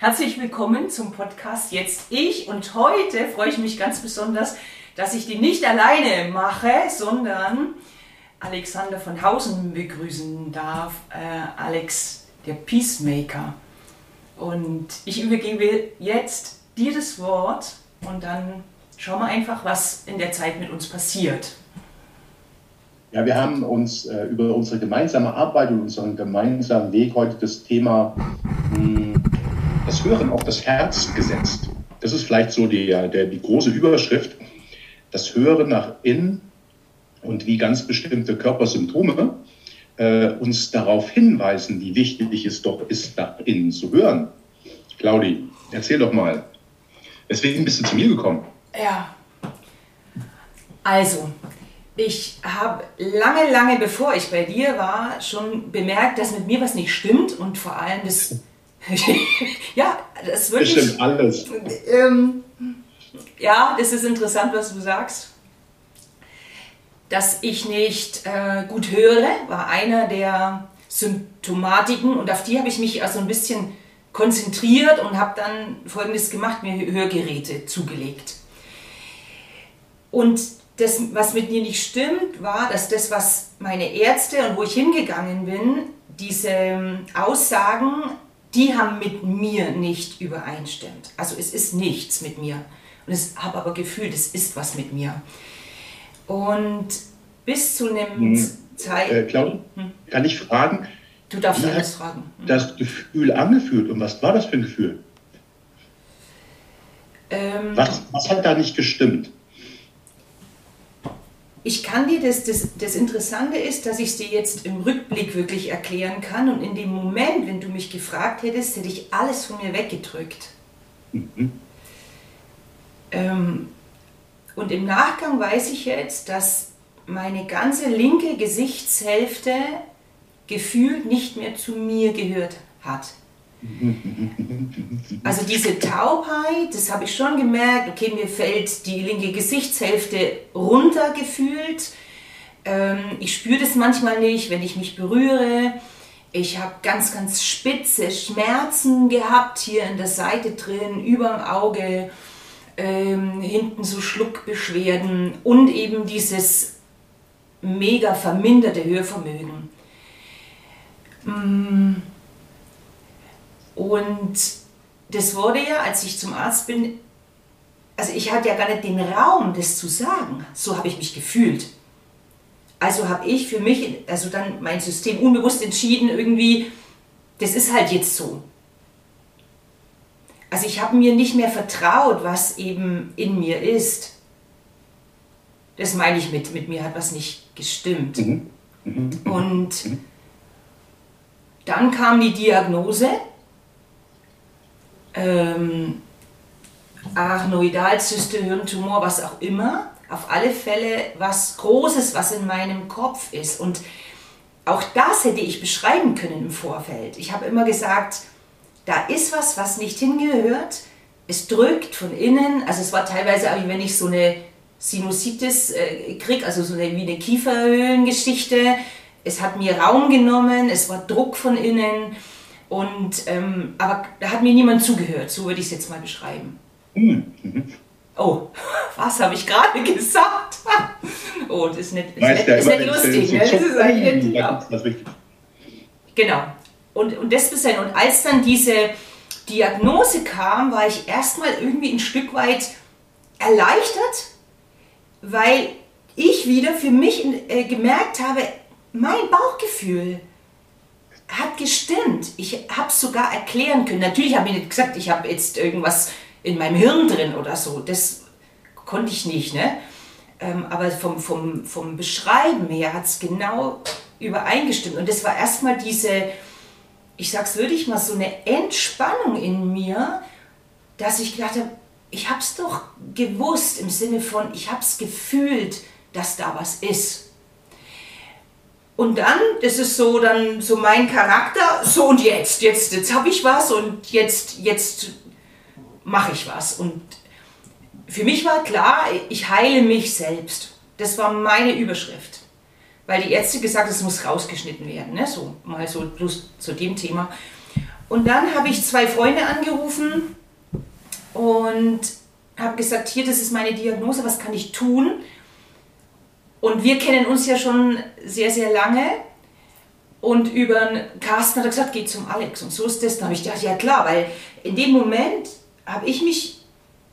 Herzlich willkommen zum Podcast Jetzt ich und heute freue ich mich ganz besonders, dass ich die nicht alleine mache, sondern Alexander von Hausen begrüßen darf. Äh, Alex, der Peacemaker. Und ich übergebe jetzt dir das Wort und dann schauen wir einfach, was in der Zeit mit uns passiert. Ja, wir haben uns äh, über unsere gemeinsame Arbeit und unseren gemeinsamen Weg heute das Thema mh, hm, das Hören auf das Herz gesetzt. Das ist vielleicht so die, der, die große Überschrift. Das Hören nach innen und wie ganz bestimmte Körpersymptome äh, uns darauf hinweisen, wie wichtig es doch ist, nach innen zu hören. Claudi, erzähl doch mal. Weswegen bist du zu mir gekommen? Ja. Also, ich habe lange, lange bevor ich bei dir war, schon bemerkt, dass mit mir was nicht stimmt und vor allem das ja, das wirklich. Bestimmt alles. Ähm, ja, das ist interessant, was du sagst. Dass ich nicht äh, gut höre, war einer der Symptomatiken und auf die habe ich mich also ein bisschen konzentriert und habe dann Folgendes gemacht, mir Hörgeräte zugelegt. Und das, was mit mir nicht stimmt, war, dass das, was meine Ärzte und wo ich hingegangen bin, diese ähm, Aussagen die haben mit mir nicht übereinstimmt. Also es ist nichts mit mir. Und ich habe aber gefühlt, es ist was mit mir. Und bis zu einem hm. Zeit... Äh, Claudia, hm. kann ich fragen? Du darfst alles fragen. Hm. Das Gefühl angefühlt und was war das für ein Gefühl? Ähm, was, was hat da nicht gestimmt? Ich kann dir das, das, das Interessante ist, dass ich es dir jetzt im Rückblick wirklich erklären kann und in dem Moment, wenn du mich gefragt hättest, hätte ich alles von mir weggedrückt. Mhm. Ähm, und im Nachgang weiß ich jetzt, dass meine ganze linke Gesichtshälfte gefühlt nicht mehr zu mir gehört hat. Also diese Taubheit, das habe ich schon gemerkt, okay, mir fällt die linke Gesichtshälfte runtergefühlt. Ähm, ich spüre das manchmal nicht, wenn ich mich berühre. Ich habe ganz, ganz spitze Schmerzen gehabt, hier in der Seite drin, über dem Auge, ähm, hinten so Schluckbeschwerden und eben dieses mega verminderte Hörvermögen. Mm. Und das wurde ja, als ich zum Arzt bin, also ich hatte ja gar nicht den Raum, das zu sagen. So habe ich mich gefühlt. Also habe ich für mich, also dann mein System unbewusst entschieden, irgendwie, das ist halt jetzt so. Also ich habe mir nicht mehr vertraut, was eben in mir ist. Das meine ich mit, mit mir hat was nicht gestimmt. Mhm. Mhm. Und mhm. dann kam die Diagnose ähm, Arachnoidalzyste, Hirntumor, was auch immer. Auf alle Fälle was Großes, was in meinem Kopf ist. Und auch das hätte ich beschreiben können im Vorfeld. Ich habe immer gesagt, da ist was, was nicht hingehört. Es drückt von innen. Also es war teilweise auch, wenn ich so eine Sinusitis äh, kriege, also so eine, wie eine Kieferhöhlengeschichte. Es hat mir Raum genommen, es war Druck von innen. Und, ähm, aber da hat mir niemand zugehört, so würde ich es jetzt mal beschreiben. Mhm. Oh, was habe ich gerade gesagt? oh, das ist nicht, ist nicht, ist nicht lustig. Ne? Das ist eigentlich ja. Genau. Und, und das bis Und als dann diese Diagnose kam, war ich erstmal irgendwie ein Stück weit erleichtert, weil ich wieder für mich äh, gemerkt habe, mein Bauchgefühl, hat gestimmt. Ich habe es sogar erklären können. Natürlich habe ich nicht gesagt, ich habe jetzt irgendwas in meinem Hirn drin oder so. Das konnte ich nicht. Ne? Ähm, aber vom, vom, vom Beschreiben her hat es genau übereingestimmt. Und das war erstmal diese, ich sag's wirklich mal, so eine Entspannung in mir, dass ich gedacht habe, ich habe es doch gewusst im Sinne von, ich habe es gefühlt, dass da was ist. Und dann, das ist so dann so mein Charakter, so und jetzt, jetzt, jetzt habe ich was und jetzt, jetzt mache ich was. Und für mich war klar, ich heile mich selbst. Das war meine Überschrift. Weil die Ärzte gesagt haben, es muss rausgeschnitten werden, ne? so mal so plus zu dem Thema. Und dann habe ich zwei Freunde angerufen und habe gesagt, hier, das ist meine Diagnose, was kann ich tun? Und wir kennen uns ja schon sehr, sehr lange. Und über Carsten hat er gesagt, geh zum Alex. Und so ist das. Dann habe ich gedacht, ja klar, weil in dem Moment habe ich mich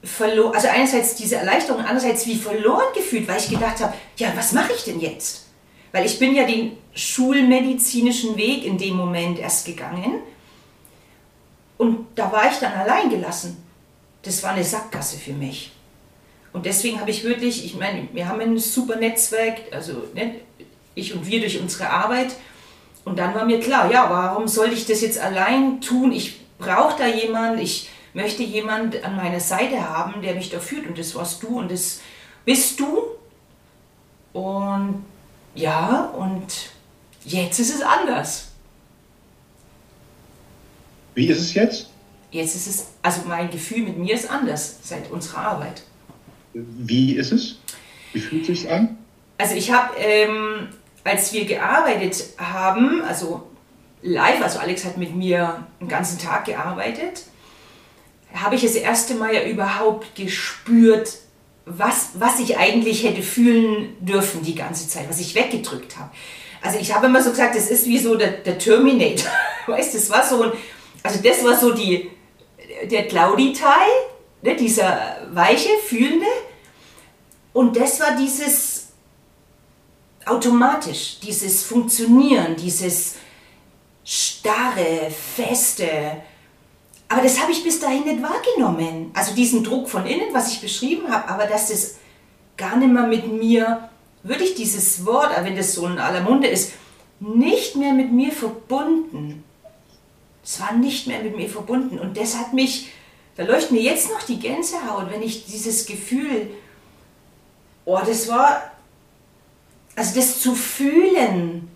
verloren, also einerseits diese Erleichterung, andererseits wie verloren gefühlt, weil ich gedacht habe, ja, was mache ich denn jetzt? Weil ich bin ja den schulmedizinischen Weg in dem Moment erst gegangen. Und da war ich dann allein gelassen. Das war eine Sackgasse für mich. Und deswegen habe ich wirklich, ich meine, wir haben ein super Netzwerk, also ne, ich und wir durch unsere Arbeit. Und dann war mir klar, ja, warum soll ich das jetzt allein tun? Ich brauche da jemanden, ich möchte jemanden an meiner Seite haben, der mich da führt. Und das warst du und das bist du. Und ja, und jetzt ist es anders. Wie ist es jetzt? Jetzt ist es, also mein Gefühl mit mir ist anders seit unserer Arbeit. Wie ist es? Wie fühlt es sich an? Also ich habe, ähm, als wir gearbeitet haben, also live, also Alex hat mit mir einen ganzen Tag gearbeitet, habe ich das erste Mal ja überhaupt gespürt, was, was ich eigentlich hätte fühlen dürfen die ganze Zeit, was ich weggedrückt habe. Also ich habe immer so gesagt, das ist wie so der, der Terminator. Weißt du, das war so ein, also das war so die, der Claudi-Teil, ne, dieser weiche, fühlende. Und das war dieses automatisch, dieses Funktionieren, dieses starre, feste. Aber das habe ich bis dahin nicht wahrgenommen. Also diesen Druck von innen, was ich beschrieben habe, aber dass das gar nicht mehr mit mir, würde ich dieses Wort, wenn das so in aller Munde ist, nicht mehr mit mir verbunden. Es war nicht mehr mit mir verbunden. Und das hat mich, da leuchtet mir jetzt noch die Gänsehaut, wenn ich dieses Gefühl Oh, das war, also das zu fühlen,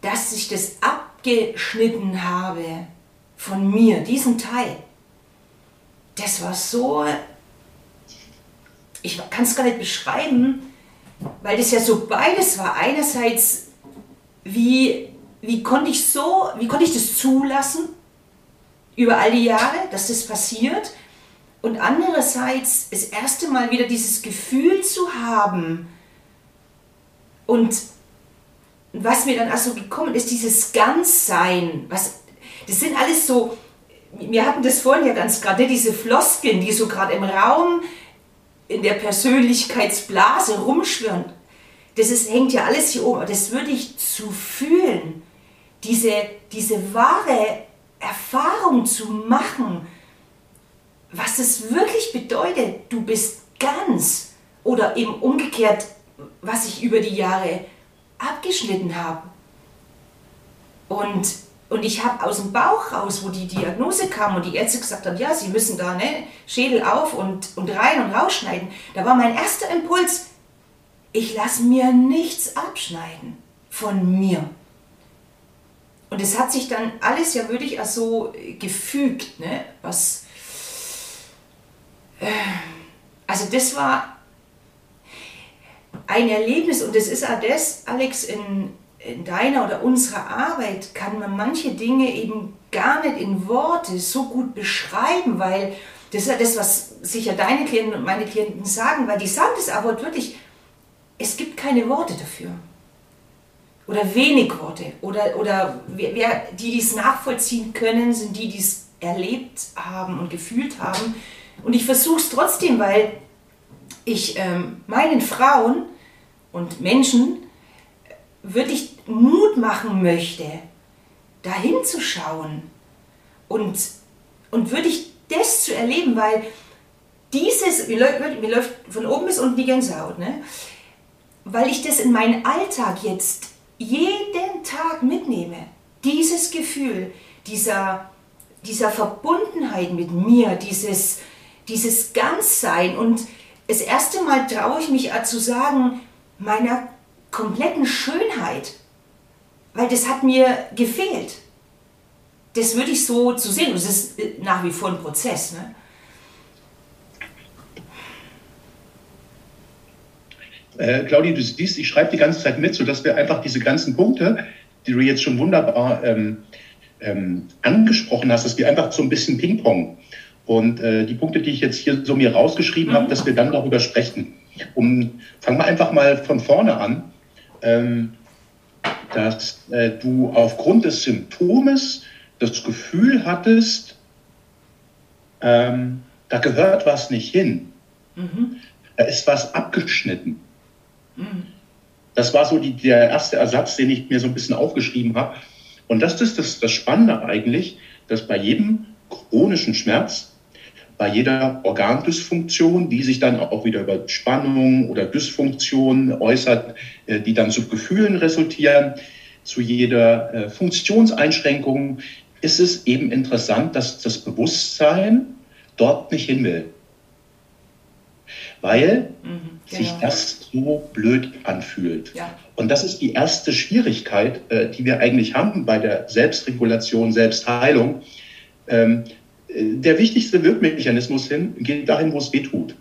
dass ich das abgeschnitten habe von mir, diesen Teil, das war so, ich kann es gar nicht beschreiben, weil das ja so beides war. Einerseits, wie, wie konnte ich so, wie konnte ich das zulassen über all die Jahre, dass das passiert? Und andererseits das erste Mal wieder dieses Gefühl zu haben und was mir dann also gekommen ist, dieses Ganzsein, was, das sind alles so, wir hatten das vorhin ja ganz gerade, diese Floskeln, die so gerade im Raum in der Persönlichkeitsblase rumschwirren. Das ist, hängt ja alles hier oben. Das würde ich zu fühlen, diese, diese wahre Erfahrung zu machen, was es wirklich bedeutet, du bist ganz oder eben umgekehrt, was ich über die Jahre abgeschnitten habe. Und, und ich habe aus dem Bauch raus, wo die Diagnose kam und die Ärzte gesagt haben, ja, sie müssen da ne, Schädel auf und, und rein und rausschneiden, da war mein erster Impuls, ich lasse mir nichts abschneiden von mir. Und es hat sich dann alles ja wirklich auch so gefügt, ne, was, also das war ein Erlebnis und das ist auch das, Alex, in, in deiner oder unserer Arbeit kann man manche Dinge eben gar nicht in Worte so gut beschreiben, weil das ist ja das, was sicher deine Klienten und meine Klienten sagen, weil die sagen das aber wirklich, es gibt keine Worte dafür. Oder wenig Worte. Oder, oder wer, wer, die, die es nachvollziehen können, sind die, die es erlebt haben und gefühlt haben. Und ich versuche es trotzdem, weil ich ähm, meinen Frauen und Menschen wirklich Mut machen möchte, dahin zu schauen und, und wirklich das zu erleben, weil dieses, mir läuft, mir läuft von oben bis unten die Gänsehaut, ne? weil ich das in meinen Alltag jetzt jeden Tag mitnehme. Dieses Gefühl, dieser, dieser Verbundenheit mit mir, dieses, dieses Ganzsein. Und das erste Mal traue ich mich zu sagen, meiner kompletten Schönheit, weil das hat mir gefehlt. Das würde ich so zu sehen. Es ist äh, nach wie vor ein Prozess. Ne? Äh, Claudia, du siehst, ich schreibe die ganze Zeit mit, sodass wir einfach diese ganzen Punkte, die du jetzt schon wunderbar ähm, ähm, angesprochen hast, dass wir einfach so ein bisschen Ping-Pong und äh, die Punkte, die ich jetzt hier so mir rausgeschrieben mhm. habe, dass wir dann darüber sprechen. Um, fangen wir einfach mal von vorne an, ähm, dass äh, du aufgrund des Symptomes das Gefühl hattest, ähm, da gehört was nicht hin. Mhm. Da ist was abgeschnitten. Das war so die, der erste Ersatz, den ich mir so ein bisschen aufgeschrieben habe. Und das ist das, das Spannende eigentlich, dass bei jedem chronischen Schmerz, bei jeder Organdysfunktion, die sich dann auch wieder über Spannung oder Dysfunktion äußert, äh, die dann zu Gefühlen resultieren, zu jeder äh, Funktionseinschränkung, ist es eben interessant, dass das Bewusstsein dort nicht hin will. Weil mhm, genau. sich das so blöd anfühlt. Ja. Und das ist die erste Schwierigkeit, äh, die wir eigentlich haben bei der Selbstregulation, Selbstheilung. Ähm, äh, der wichtigste Wirkmechanismus hin geht dahin, wo es weh tut.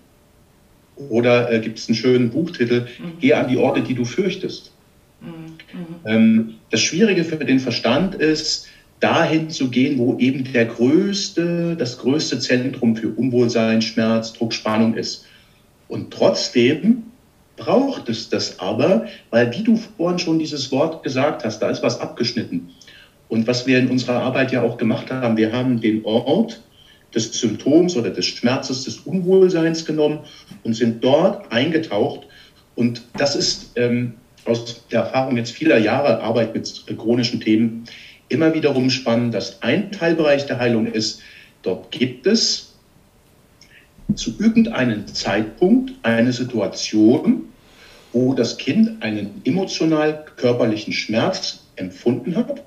Oder äh, gibt es einen schönen Buchtitel, mhm. Geh an die Orte, die du fürchtest. Mhm. mhm. Ähm, das Schwierige für den Verstand ist, dahin zu gehen, wo eben der größte, das größte Zentrum für Unwohlsein, Schmerz, Druck, Spannung ist. Und trotzdem braucht es das aber, weil wie du vorhin schon dieses Wort gesagt hast, da ist was abgeschnitten. Und was wir in unserer Arbeit ja auch gemacht haben, wir haben den Ort des Symptoms oder des Schmerzes, des Unwohlseins genommen und sind dort eingetaucht. Und das ist ähm, aus der Erfahrung jetzt vieler Jahre Arbeit mit chronischen Themen immer wiederum spannend, dass ein Teilbereich der Heilung ist, dort gibt es zu irgendeinem Zeitpunkt eine Situation, wo das Kind einen emotional körperlichen Schmerz empfunden hat.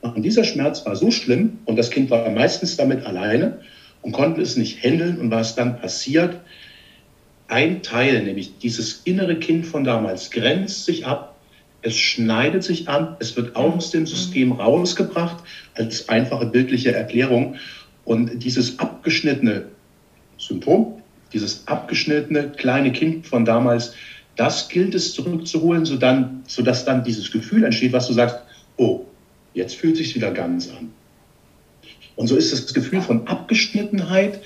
Und dieser Schmerz war so schlimm und das Kind war meistens damit alleine und konnte es nicht handeln. Und was dann passiert, ein Teil, nämlich dieses innere Kind von damals, grenzt sich ab es schneidet sich an, es wird aus dem System rausgebracht als einfache bildliche Erklärung. Und dieses abgeschnittene Symptom, dieses abgeschnittene kleine Kind von damals, das gilt es zurückzuholen, sodass dann dieses Gefühl entsteht, was du sagst, oh, jetzt fühlt sich wieder ganz an. Und so ist das Gefühl von Abgeschnittenheit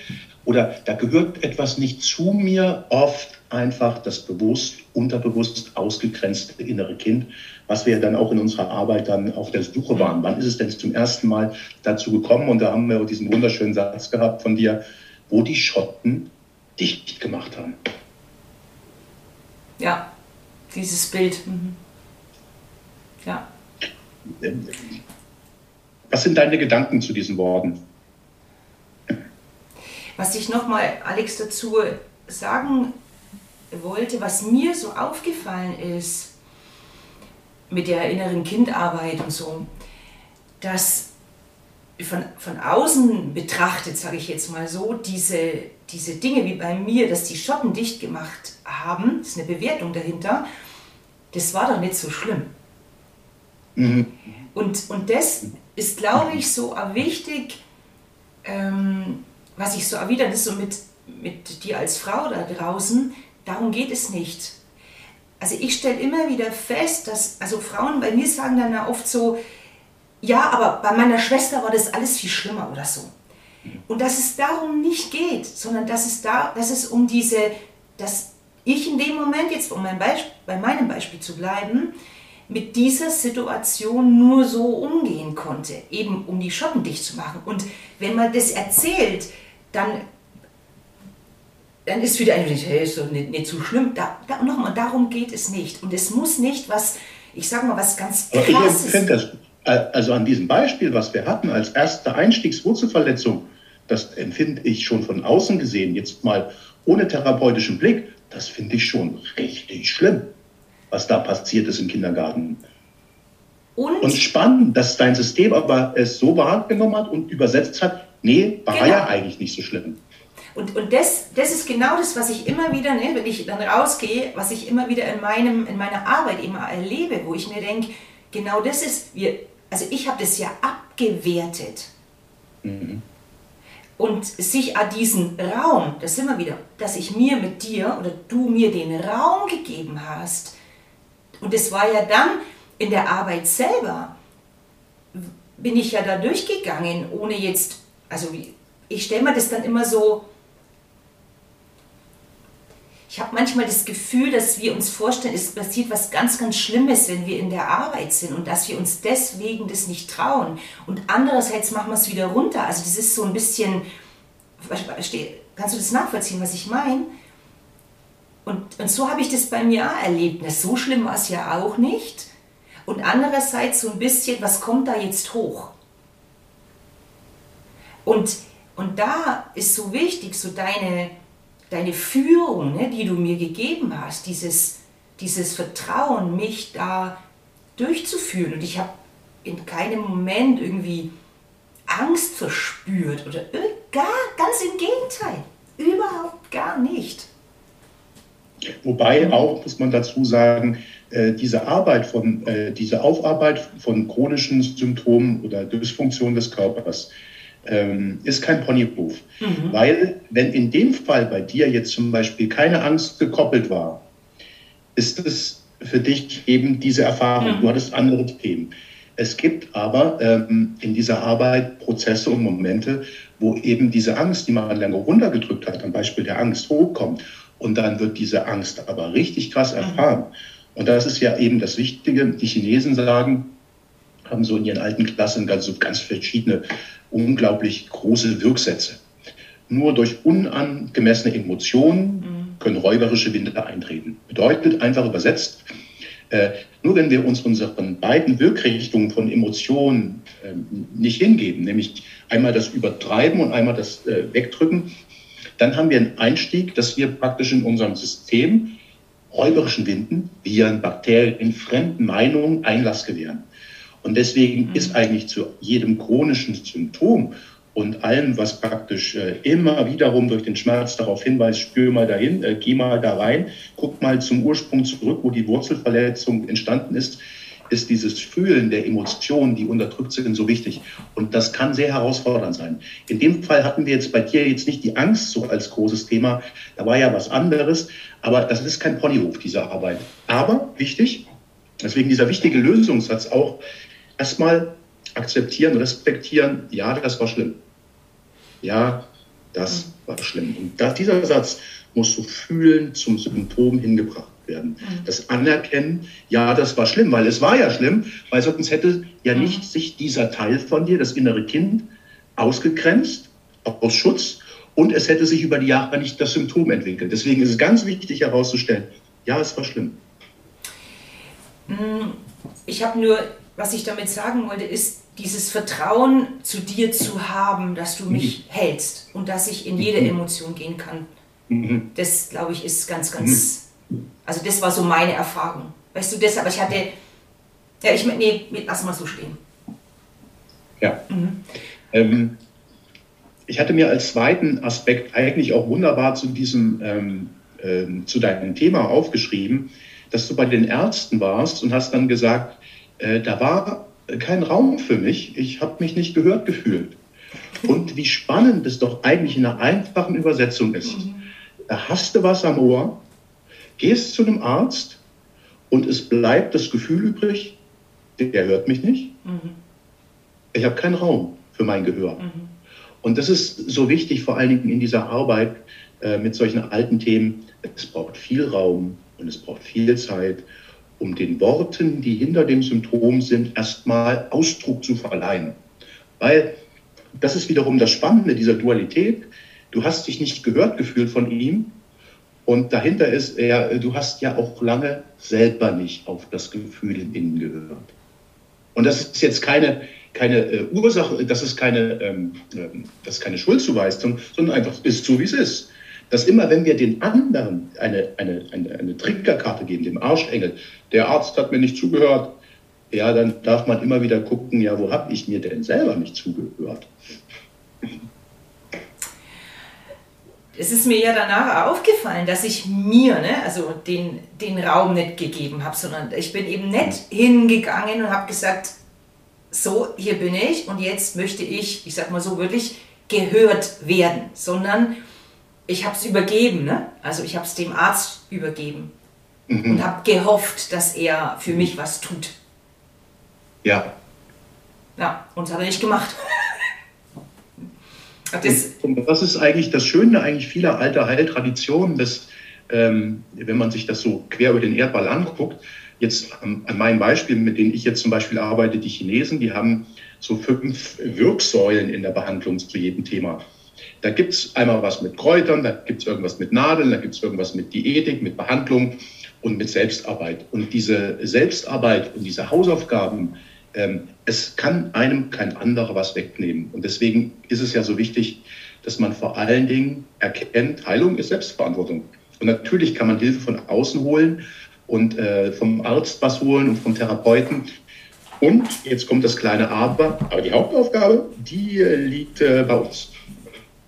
oder da gehört etwas nicht zu mir oft einfach das bewusst, unterbewusst ausgegrenzte innere Kind, was wir dann auch in unserer Arbeit dann auf der Suche waren. Wann ist es denn zum ersten Mal dazu gekommen? Und da haben wir diesen wunderschönen Satz gehabt von dir, wo die Schotten dicht gemacht haben. Ja, dieses Bild. Mhm. Ja. Was sind deine Gedanken zu diesen Worten? Was ich nochmal, Alex, dazu sagen wollte, was mir so aufgefallen ist mit der inneren Kindarbeit und so, dass von, von außen betrachtet, sage ich jetzt mal so, diese, diese Dinge wie bei mir, dass die Schotten dicht gemacht haben, ist eine Bewertung dahinter, das war doch nicht so schlimm. Mhm. Und, und das ist, glaube ich, so wichtig, ähm, was ich so erwidere, das so mit, mit dir als Frau da draußen, Darum geht es nicht. Also ich stelle immer wieder fest, dass also Frauen bei mir sagen dann oft so, ja, aber bei meiner Schwester war das alles viel schlimmer oder so. Und dass es darum nicht geht, sondern dass es, da, dass es um diese, dass ich in dem Moment, jetzt um mein Beispiel, bei meinem Beispiel zu bleiben, mit dieser Situation nur so umgehen konnte, eben um die Schotten dicht zu machen. Und wenn man das erzählt, dann dann ist wieder ein, hey, ist doch nicht, nicht so schlimm. Da, da, nochmal, darum geht es nicht. Und es muss nicht was, ich sag mal, was ganz krasses. Ich das, also an diesem Beispiel, was wir hatten als erste Einstiegswurzelverletzung, das empfinde ich schon von außen gesehen, jetzt mal ohne therapeutischen Blick, das finde ich schon richtig schlimm, was da passiert ist im Kindergarten. Und? und spannend, dass dein System aber es so wahrgenommen hat und übersetzt hat, nee, war genau. ja eigentlich nicht so schlimm. Und, und das, das ist genau das, was ich immer wieder, ne, wenn ich dann rausgehe, was ich immer wieder in, meinem, in meiner Arbeit immer erlebe, wo ich mir denke, genau das ist, wir, also ich habe das ja abgewertet. Mhm. Und sich an diesen Raum, das sind wir wieder, dass ich mir mit dir oder du mir den Raum gegeben hast. Und es war ja dann in der Arbeit selber, bin ich ja da durchgegangen, ohne jetzt, also ich stelle mir das dann immer so, ich habe manchmal das Gefühl, dass wir uns vorstellen, es passiert was ganz, ganz Schlimmes, wenn wir in der Arbeit sind und dass wir uns deswegen das nicht trauen. Und andererseits machen wir es wieder runter. Also das ist so ein bisschen, kannst du das nachvollziehen, was ich meine? Und, und so habe ich das bei mir auch erlebt. Na, so schlimm war es ja auch nicht. Und andererseits so ein bisschen, was kommt da jetzt hoch? Und, und da ist so wichtig, so deine, deine Führung, ne, die du mir gegeben hast, dieses, dieses Vertrauen, mich da durchzuführen. Und ich habe in keinem Moment irgendwie Angst verspürt oder gar, ganz im Gegenteil, überhaupt gar nicht. Wobei auch, muss man dazu sagen, äh, diese Arbeit von, äh, diese Aufarbeit von chronischen Symptomen oder Dysfunktionen des Körpers, ähm, ist kein Ponyhof. Mhm. Weil, wenn in dem Fall bei dir jetzt zum Beispiel keine Angst gekoppelt war, ist es für dich eben diese Erfahrung. Mhm. Du hattest andere Themen. Es gibt aber ähm, in dieser Arbeit Prozesse und Momente, wo eben diese Angst, die man lange runtergedrückt hat, am Beispiel der Angst hochkommt. Und dann wird diese Angst aber richtig krass mhm. erfahren. Mhm. Und das ist ja eben das Wichtige. Die Chinesen sagen, haben so in ihren alten Klassen ganz, so ganz verschiedene unglaublich große Wirksätze. Nur durch unangemessene Emotionen mhm. können räuberische Winde eintreten. Bedeutet einfach übersetzt, äh, nur wenn wir uns unseren beiden Wirkrichtungen von Emotionen äh, nicht hingeben, nämlich einmal das Übertreiben und einmal das äh, Wegdrücken, dann haben wir einen Einstieg, dass wir praktisch in unserem System räuberischen Winden, Viren, Bakterien, fremden Meinungen Einlass gewähren. Und deswegen mhm. ist eigentlich zu jedem chronischen Symptom und allem, was praktisch äh, immer wiederum durch den Schmerz darauf hinweist, spür mal dahin, äh, geh mal da rein, guck mal zum Ursprung zurück, wo die Wurzelverletzung entstanden ist, ist dieses Fühlen der Emotionen, die unterdrückt sind, so wichtig. Und das kann sehr herausfordernd sein. In dem Fall hatten wir jetzt bei dir jetzt nicht die Angst so als großes Thema. Da war ja was anderes. Aber das ist kein Ponyhof, diese Arbeit. Aber wichtig, deswegen dieser wichtige Lösungssatz auch, erstmal akzeptieren, respektieren, ja, das war schlimm. Ja, das mhm. war schlimm. Und das, dieser Satz muss so fühlen zum Symptom hingebracht werden. Mhm. Das Anerkennen, ja, das war schlimm, weil es war ja schlimm, weil sonst hätte ja mhm. nicht sich dieser Teil von dir, das innere Kind, ausgegrenzt aus Schutz und es hätte sich über die Jahre nicht das Symptom entwickelt. Deswegen ist es ganz wichtig herauszustellen, ja, es war schlimm. Mhm. Ich habe nur was ich damit sagen wollte, ist, dieses Vertrauen zu dir zu haben, dass du mich mhm. hältst und dass ich in jede mhm. Emotion gehen kann. Mhm. Das, glaube ich, ist ganz, ganz, also das war so meine Erfahrung. Weißt du, das, aber ich hatte, ja, ich, nee, lass mal so stehen. Ja. Mhm. Ähm, ich hatte mir als zweiten Aspekt eigentlich auch wunderbar zu diesem, ähm, ähm, zu deinem Thema aufgeschrieben, dass du bei den Ärzten warst und hast dann gesagt, äh, da war kein Raum für mich. Ich habe mich nicht gehört gefühlt. Und wie spannend es doch eigentlich in einer einfachen Übersetzung ist. Da hast du was am Ohr, gehst zu einem Arzt und es bleibt das Gefühl übrig, der hört mich nicht. Ich habe keinen Raum für mein Gehör. Und das ist so wichtig, vor allen Dingen in dieser Arbeit äh, mit solchen alten Themen. Es braucht viel Raum und es braucht viel Zeit um den Worten, die hinter dem Symptom sind, erstmal Ausdruck zu verleihen. Weil das ist wiederum das Spannende dieser Dualität. Du hast dich nicht gehört gefühlt von ihm und dahinter ist er, du hast ja auch lange selber nicht auf das Gefühl in innen gehört. Und das ist jetzt keine, keine äh, Ursache, das ist keine, ähm, ähm das ist keine Schuldzuweisung, sondern einfach ist so, wie es ist dass immer, wenn wir den anderen eine, eine, eine, eine Triggerkarte geben, dem Arschengel, der Arzt hat mir nicht zugehört, ja, dann darf man immer wieder gucken, ja, wo habe ich mir denn selber nicht zugehört? Es ist mir ja danach aufgefallen, dass ich mir, ne, also den, den Raum nicht gegeben habe, sondern ich bin eben nicht hingegangen und habe gesagt, so, hier bin ich und jetzt möchte ich, ich sag mal so wirklich, gehört werden, sondern ich habe es übergeben, ne? also ich habe es dem Arzt übergeben mhm. und habe gehofft, dass er für mich was tut. Ja. Ja, und das hat er nicht gemacht. das, und das ist eigentlich das Schöne eigentlich vieler alter Heiltraditionen, dass, ähm, wenn man sich das so quer über den Erdball anguckt, jetzt an, an meinem Beispiel, mit denen ich jetzt zum Beispiel arbeite, die Chinesen, die haben so fünf Wirksäulen in der Behandlung zu jedem Thema. Da gibt es einmal was mit Kräutern, da gibt es irgendwas mit Nadeln, da gibt es irgendwas mit Diätik, mit Behandlung und mit Selbstarbeit. Und diese Selbstarbeit und diese Hausaufgaben, ähm, es kann einem kein anderer was wegnehmen. Und deswegen ist es ja so wichtig, dass man vor allen Dingen erkennt, Heilung ist Selbstverantwortung. Und natürlich kann man Hilfe von außen holen und äh, vom Arzt was holen und vom Therapeuten. Und jetzt kommt das kleine Aber, aber die Hauptaufgabe, die äh, liegt äh, bei uns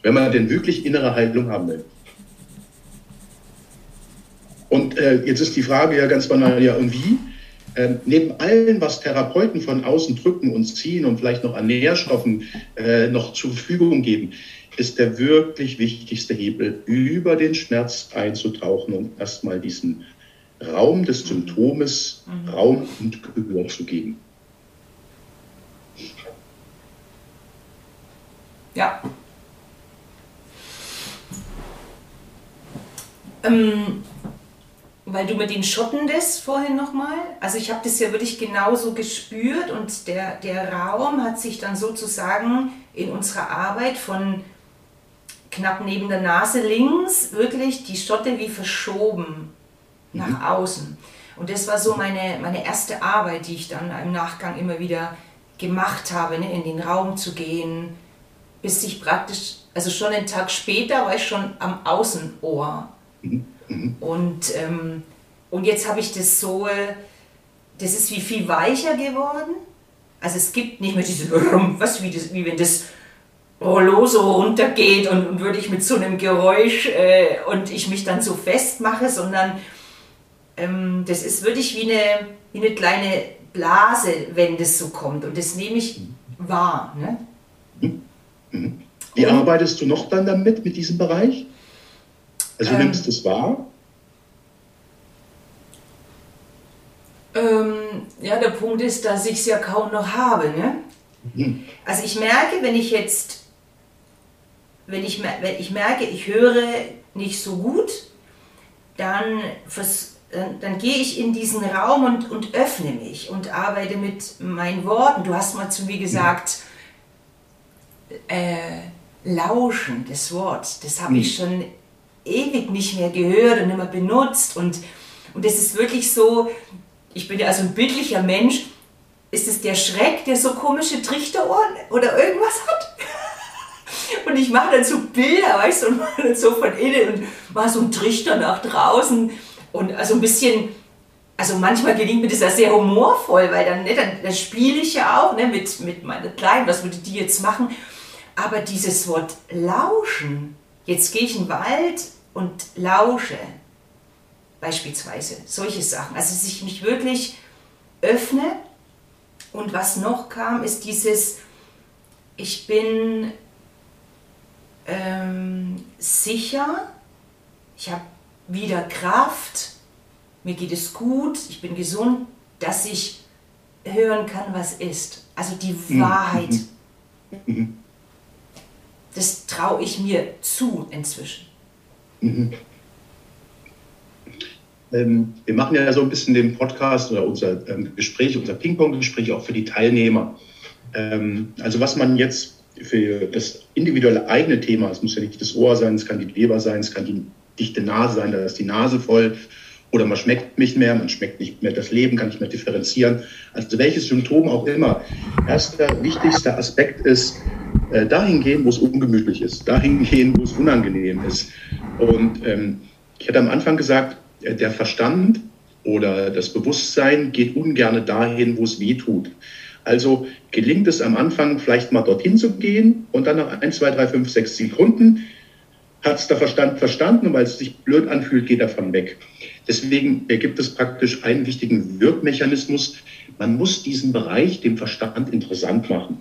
wenn man denn wirklich innere Heilung haben will. Und äh, jetzt ist die Frage ja ganz banal, ja, und wie? Äh, neben allem, was Therapeuten von außen drücken und ziehen und vielleicht noch an Nährstoffen äh, noch zur Verfügung geben, ist der wirklich wichtigste Hebel, über den Schmerz einzutauchen und erstmal diesen Raum des Symptomes mhm. Raum und Gehör zu geben. Ja, Ähm, weil du mit den Schotten das vorhin nochmal, also ich habe das ja wirklich genauso gespürt und der, der Raum hat sich dann sozusagen in unserer Arbeit von knapp neben der Nase links wirklich die Schotte wie verschoben mhm. nach außen. Und das war so meine, meine erste Arbeit, die ich dann im Nachgang immer wieder gemacht habe, ne, in den Raum zu gehen, bis ich praktisch, also schon einen Tag später war ich schon am Außenohr Mhm. Und, ähm, und jetzt habe ich das so, das ist wie viel weicher geworden. Also es gibt nicht mehr diese, was wie, das, wie wenn das Rollo so runtergeht und, und würde ich mit so einem Geräusch äh, und ich mich dann so festmache, sondern ähm, das ist wirklich wie eine, wie eine kleine Blase, wenn das so kommt. Und das nehme ich wahr. Ne? Mhm. Mhm. Wie arbeitest du noch dann damit, mit diesem Bereich? Also ähm, nimmst du es wahr? Ähm, ja, der Punkt ist, dass ich es ja kaum noch habe. Ne? Mhm. Also ich merke, wenn ich jetzt, wenn ich, wenn ich merke, ich höre nicht so gut, dann, dann, dann gehe ich in diesen Raum und, und öffne mich und arbeite mit meinen Worten. Du hast mal zu mir gesagt, äh, lauschen, das Wort, das habe ich mhm. schon ewig nicht mehr gehört und mehr benutzt. Und, und das ist wirklich so, ich bin ja also ein bildlicher Mensch, ist es der Schreck, der so komische Trichterohren oder irgendwas hat? Und ich mache dann so Bilder, weißt du, und mache dann so von innen und mache so einen Trichter nach draußen und also ein bisschen, also manchmal gelingt mir das ja sehr humorvoll, weil dann, ne, dann, dann spiele ich ja auch ne, mit, mit meiner Kleinen, was würde die jetzt machen? Aber dieses Wort lauschen, Jetzt gehe ich in den Wald und lausche, beispielsweise, solche Sachen. Also, dass ich mich wirklich öffne. Und was noch kam, ist dieses, ich bin ähm, sicher, ich habe wieder Kraft, mir geht es gut, ich bin gesund, dass ich hören kann, was ist. Also die mhm. Wahrheit. Mhm das traue ich mir zu inzwischen. Mhm. Ähm, wir machen ja so ein bisschen den Podcast oder unser ähm, Gespräch, unser Ping-Pong-Gespräch auch für die Teilnehmer. Ähm, also was man jetzt für das individuelle eigene Thema, es muss ja nicht das Ohr sein, es kann die Leber sein, es kann die dichte Nase sein, da ist die Nase voll oder man schmeckt nicht mehr, man schmeckt nicht mehr das Leben, kann nicht mehr differenzieren. Also welches Symptom auch immer. Erster wichtigster Aspekt ist, äh, dahin gehen, wo es ungemütlich ist, dahin gehen, wo es unangenehm ist. Und ähm, ich hatte am Anfang gesagt, äh, der Verstand oder das Bewusstsein geht ungern dahin, wo es weh tut. Also gelingt es am Anfang vielleicht mal dorthin zu gehen und dann nach 1, 2, 3, 5, 6 Sekunden hat es der Verstand verstanden und weil es sich blöd anfühlt, geht er von weg. Deswegen gibt es praktisch einen wichtigen Wirkmechanismus. Man muss diesen Bereich dem Verstand interessant machen.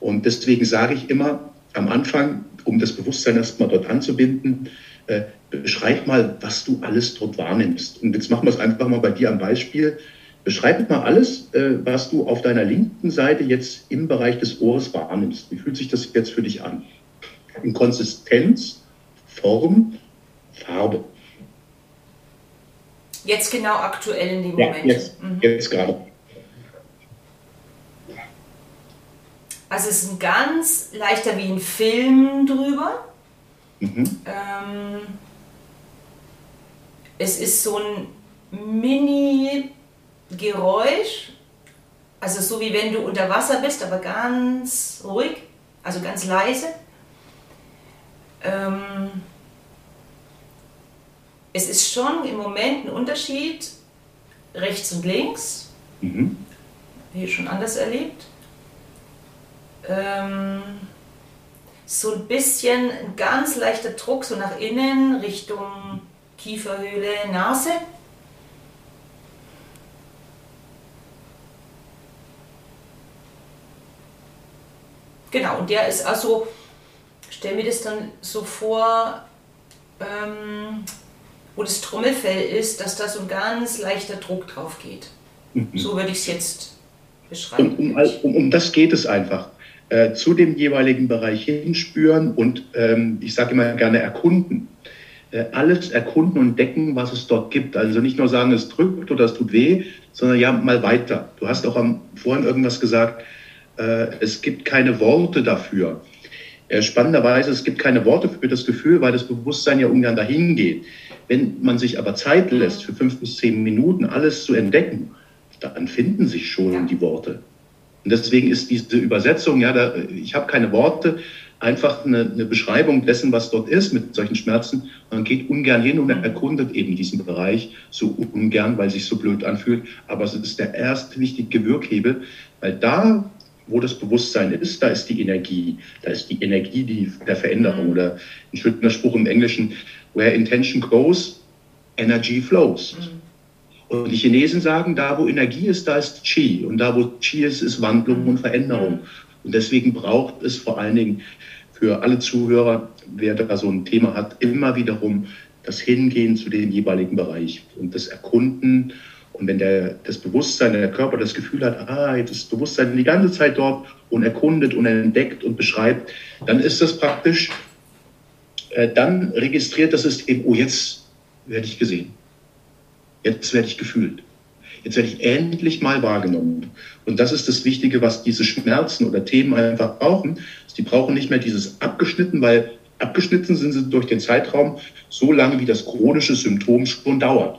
Und deswegen sage ich immer am Anfang, um das Bewusstsein erstmal dort anzubinden, äh, beschreib mal, was du alles dort wahrnimmst. Und jetzt machen wir es einfach mal bei dir am Beispiel. Beschreib mal alles, äh, was du auf deiner linken Seite jetzt im Bereich des Ohres wahrnimmst. Wie fühlt sich das jetzt für dich an? In Konsistenz, Form, Farbe. Jetzt genau aktuell in dem ja, Moment. Jetzt, mhm. jetzt gerade. Also es ist ein ganz leichter wie ein Film drüber. Mhm. Ähm, es ist so ein Mini-Geräusch, also so wie wenn du unter Wasser bist, aber ganz ruhig, also ganz leise. Ähm, es ist schon im Moment ein Unterschied rechts und links. Mhm. Hier schon anders erlebt. Ähm, so ein bisschen ein ganz leichter Druck so nach innen Richtung Kieferhöhle, Nase. Genau, und der ist also, stell mir das dann so vor, ähm, wo das Trommelfell ist, dass da so ein ganz leichter Druck drauf geht. Mhm. So würde ich es jetzt beschreiben. Um, um, um, das geht es einfach. Äh, zu dem jeweiligen Bereich hinspüren und ähm, ich sage immer gerne erkunden. Äh, alles erkunden und entdecken, was es dort gibt. Also nicht nur sagen, es drückt oder es tut weh, sondern ja, mal weiter. Du hast auch am, vorhin irgendwas gesagt, äh, es gibt keine Worte dafür. Äh, spannenderweise, es gibt keine Worte für das Gefühl, weil das Bewusstsein ja ungern dahin geht. Wenn man sich aber Zeit lässt, für fünf bis zehn Minuten alles zu entdecken, dann finden sich schon die Worte. Und deswegen ist diese Übersetzung, ja, da, ich habe keine Worte, einfach eine, eine, Beschreibung dessen, was dort ist mit solchen Schmerzen. Man geht ungern hin und erkundet eben diesen Bereich so ungern, weil es sich so blöd anfühlt. Aber es ist der erste wichtige Wirkhebel, weil da, wo das Bewusstsein ist, da ist die Energie. Da ist die Energie die, der Veränderung. Oder ein schöner Spruch im Englischen, where intention goes, energy flows. Mhm. Und die Chinesen sagen, da wo Energie ist, da ist Qi. Und da wo Qi ist, ist Wandlung und Veränderung. Und deswegen braucht es vor allen Dingen für alle Zuhörer, wer da so ein Thema hat, immer wiederum das Hingehen zu dem jeweiligen Bereich und das Erkunden. Und wenn der, das Bewusstsein, der Körper das Gefühl hat, ah, das Bewusstsein die ganze Zeit dort und erkundet und entdeckt und beschreibt, dann ist das praktisch, äh, dann registriert das System, oh, jetzt werde ich gesehen. Jetzt werde ich gefühlt. Jetzt werde ich endlich mal wahrgenommen. Und das ist das Wichtige, was diese Schmerzen oder Themen einfach brauchen. Die brauchen nicht mehr dieses abgeschnitten, weil abgeschnitten sind sie durch den Zeitraum so lange, wie das chronische Symptom schon dauert.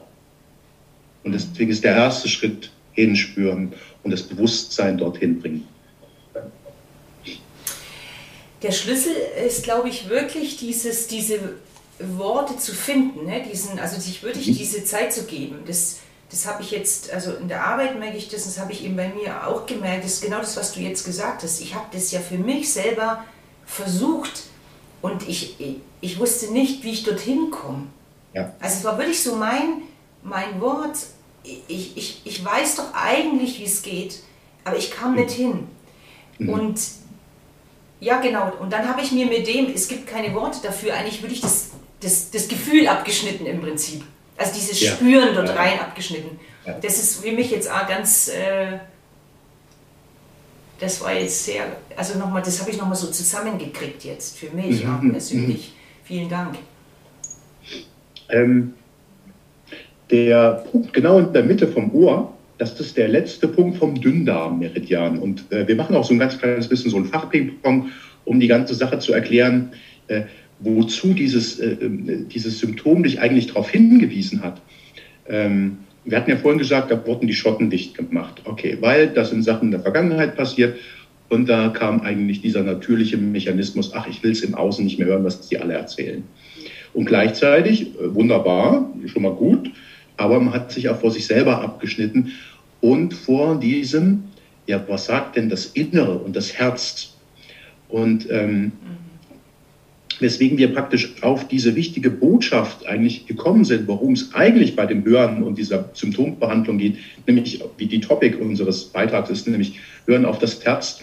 Und deswegen ist der erste Schritt hinspüren und das Bewusstsein dorthin bringen. Der Schlüssel ist, glaube ich, wirklich dieses, diese Worte zu finden, ne? Diesen, also sich wirklich mhm. diese Zeit zu geben. Das, das habe ich jetzt, also in der Arbeit merke ich das, das habe ich eben bei mir auch gemerkt, das ist genau das, was du jetzt gesagt hast. Ich habe das ja für mich selber versucht und ich, ich, wusste nicht, wie ich dorthin komme. Ja. Also es war wirklich so mein, mein Wort, ich, ich, ich weiß doch eigentlich, wie es geht, aber ich kam mhm. nicht hin. Mhm. Und ja, genau, und dann habe ich mir mit dem, es gibt keine Worte dafür, eigentlich würde ich das, das, das Gefühl abgeschnitten im Prinzip. Also dieses ja. Spüren dort rein abgeschnitten. Ja. Das ist für mich jetzt auch ganz, äh, das war jetzt sehr, also nochmal, das habe ich nochmal so zusammengekriegt jetzt für mich mhm. auch persönlich. Mhm. Vielen Dank. Ähm, der Punkt genau in der Mitte vom Ohr, das ist der letzte Punkt vom Dünndarm-Meridian. Und äh, wir machen auch so ein ganz kleines bisschen so ein Fachping-Pong, um die ganze Sache zu erklären. Äh, wozu dieses, äh, äh, dieses Symptom dich eigentlich darauf hingewiesen hat. Ähm, wir hatten ja vorhin gesagt, da wurden die Schotten dicht gemacht. Okay, weil das in Sachen der Vergangenheit passiert. Und da kam eigentlich dieser natürliche Mechanismus, ach, ich will es im Außen nicht mehr hören, was die alle erzählen. Und gleichzeitig, äh, wunderbar, schon mal gut, aber man hat sich auch vor sich selber abgeschnitten und vor diesem, ja, was sagt denn das Innere und das Herz? Und ähm, weswegen wir praktisch auf diese wichtige Botschaft eigentlich gekommen sind, worum es eigentlich bei dem Hören und dieser Symptombehandlung geht, nämlich wie die Topic unseres Beitrags ist, nämlich Hören auf das Herz.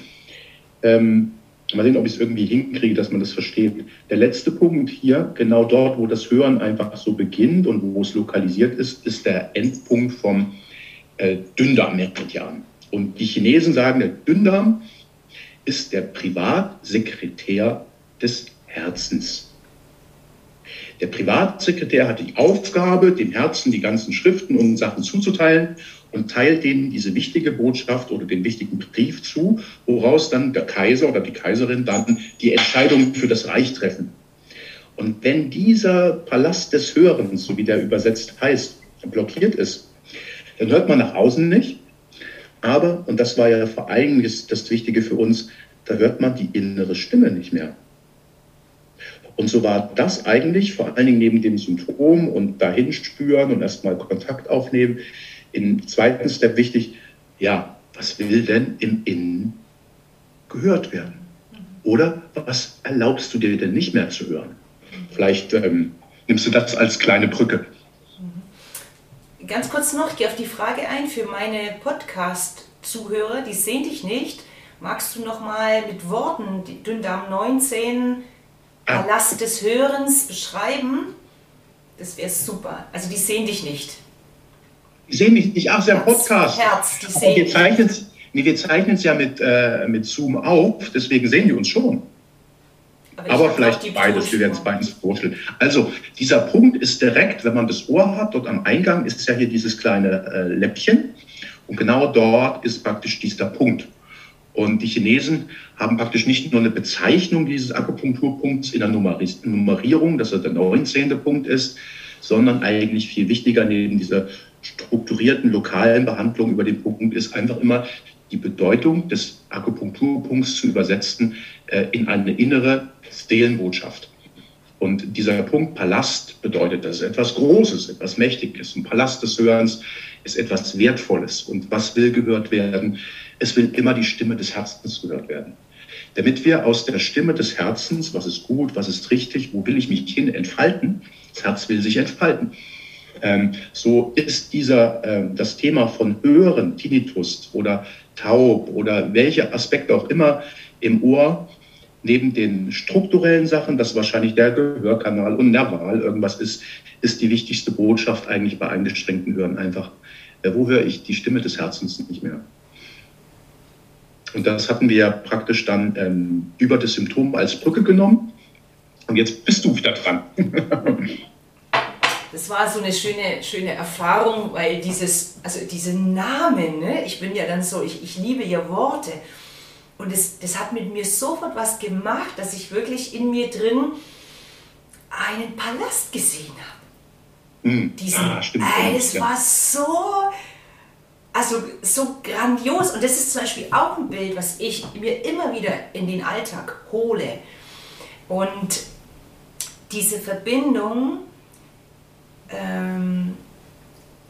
Ähm, mal sehen, ob ich es irgendwie hinkriege, dass man das versteht. Der letzte Punkt hier, genau dort, wo das Hören einfach so beginnt und wo es lokalisiert ist, ist der Endpunkt vom äh, Dünndarmmeridian. Und die Chinesen sagen, der Dünndarm ist der Privatsekretär des Herzens. Der Privatsekretär hat die Aufgabe, dem Herzen die ganzen Schriften und Sachen zuzuteilen und teilt denen diese wichtige Botschaft oder den wichtigen Brief zu, woraus dann der Kaiser oder die Kaiserin dann die Entscheidung für das Reich treffen. Und wenn dieser Palast des Hörens, so wie der übersetzt heißt, blockiert ist, dann hört man nach außen nicht. Aber, und das war ja vor allem das Wichtige für uns, da hört man die innere Stimme nicht mehr. Und so war das eigentlich vor allen Dingen neben dem Symptom und dahin spüren und erstmal Kontakt aufnehmen, im zweiten Step wichtig, ja, was will denn im Innen gehört werden? Oder was erlaubst du dir denn nicht mehr zu hören? Vielleicht ähm, nimmst du das als kleine Brücke. Ganz kurz noch, ich gehe auf die Frage ein für meine Podcast-Zuhörer, die sehen dich nicht. Magst du noch mal mit Worten die Dünndarm 19 ah. Palast des Hörens beschreiben? Das wäre super. Also die sehen dich nicht. Die sehen mich nicht. Ach, es ist ja ein Podcast. Herz, die sehen wir zeichnen es nee, wir zeichnen ja mit, äh, mit Zoom auf, deswegen sehen die uns schon. Aber, Aber vielleicht beides, wir werden es beides vorstellen. Also, dieser Punkt ist direkt, wenn man das Ohr hat, dort am Eingang ist ja hier dieses kleine äh, Läppchen. Und genau dort ist praktisch dieser Punkt. Und die Chinesen haben praktisch nicht nur eine Bezeichnung dieses Akupunkturpunkts in der Nummerierung, dass er der 19. Punkt ist, sondern eigentlich viel wichtiger neben dieser strukturierten lokalen Behandlung über den Punkt ist einfach immer die Bedeutung des Akupunkturpunkts zu übersetzen äh, in eine innere Seelenbotschaft. Und dieser Punkt Palast bedeutet, das etwas Großes, etwas Mächtiges. Ein Palast des Hörens ist etwas Wertvolles. Und was will gehört werden? Es will immer die Stimme des Herzens gehört werden. Damit wir aus der Stimme des Herzens, was ist gut, was ist richtig, wo will ich mich hin entfalten? Das Herz will sich entfalten. Ähm, so ist dieser, äh, das Thema von Hören, Tinnitus oder taub oder welche Aspekte auch immer im Ohr, neben den strukturellen Sachen, das wahrscheinlich der Gehörkanal und nerval irgendwas ist, ist die wichtigste Botschaft eigentlich bei eingeschränkten Hören einfach, äh, wo höre ich die Stimme des Herzens nicht mehr? Und das hatten wir ja praktisch dann ähm, über das Symptom als Brücke genommen. Und jetzt bist du wieder dran. das war so eine schöne, schöne Erfahrung, weil dieses, also diese Namen, ne? ich bin ja dann so, ich, ich liebe ja Worte. Und das, das hat mit mir sofort was gemacht, dass ich wirklich in mir drin einen Palast gesehen habe. Mhm. Diesen, ah, stimmt, ey, das ja. war so, also so grandios. Und das ist zum Beispiel auch ein Bild, was ich mir immer wieder in den Alltag hole. Und diese Verbindung ähm,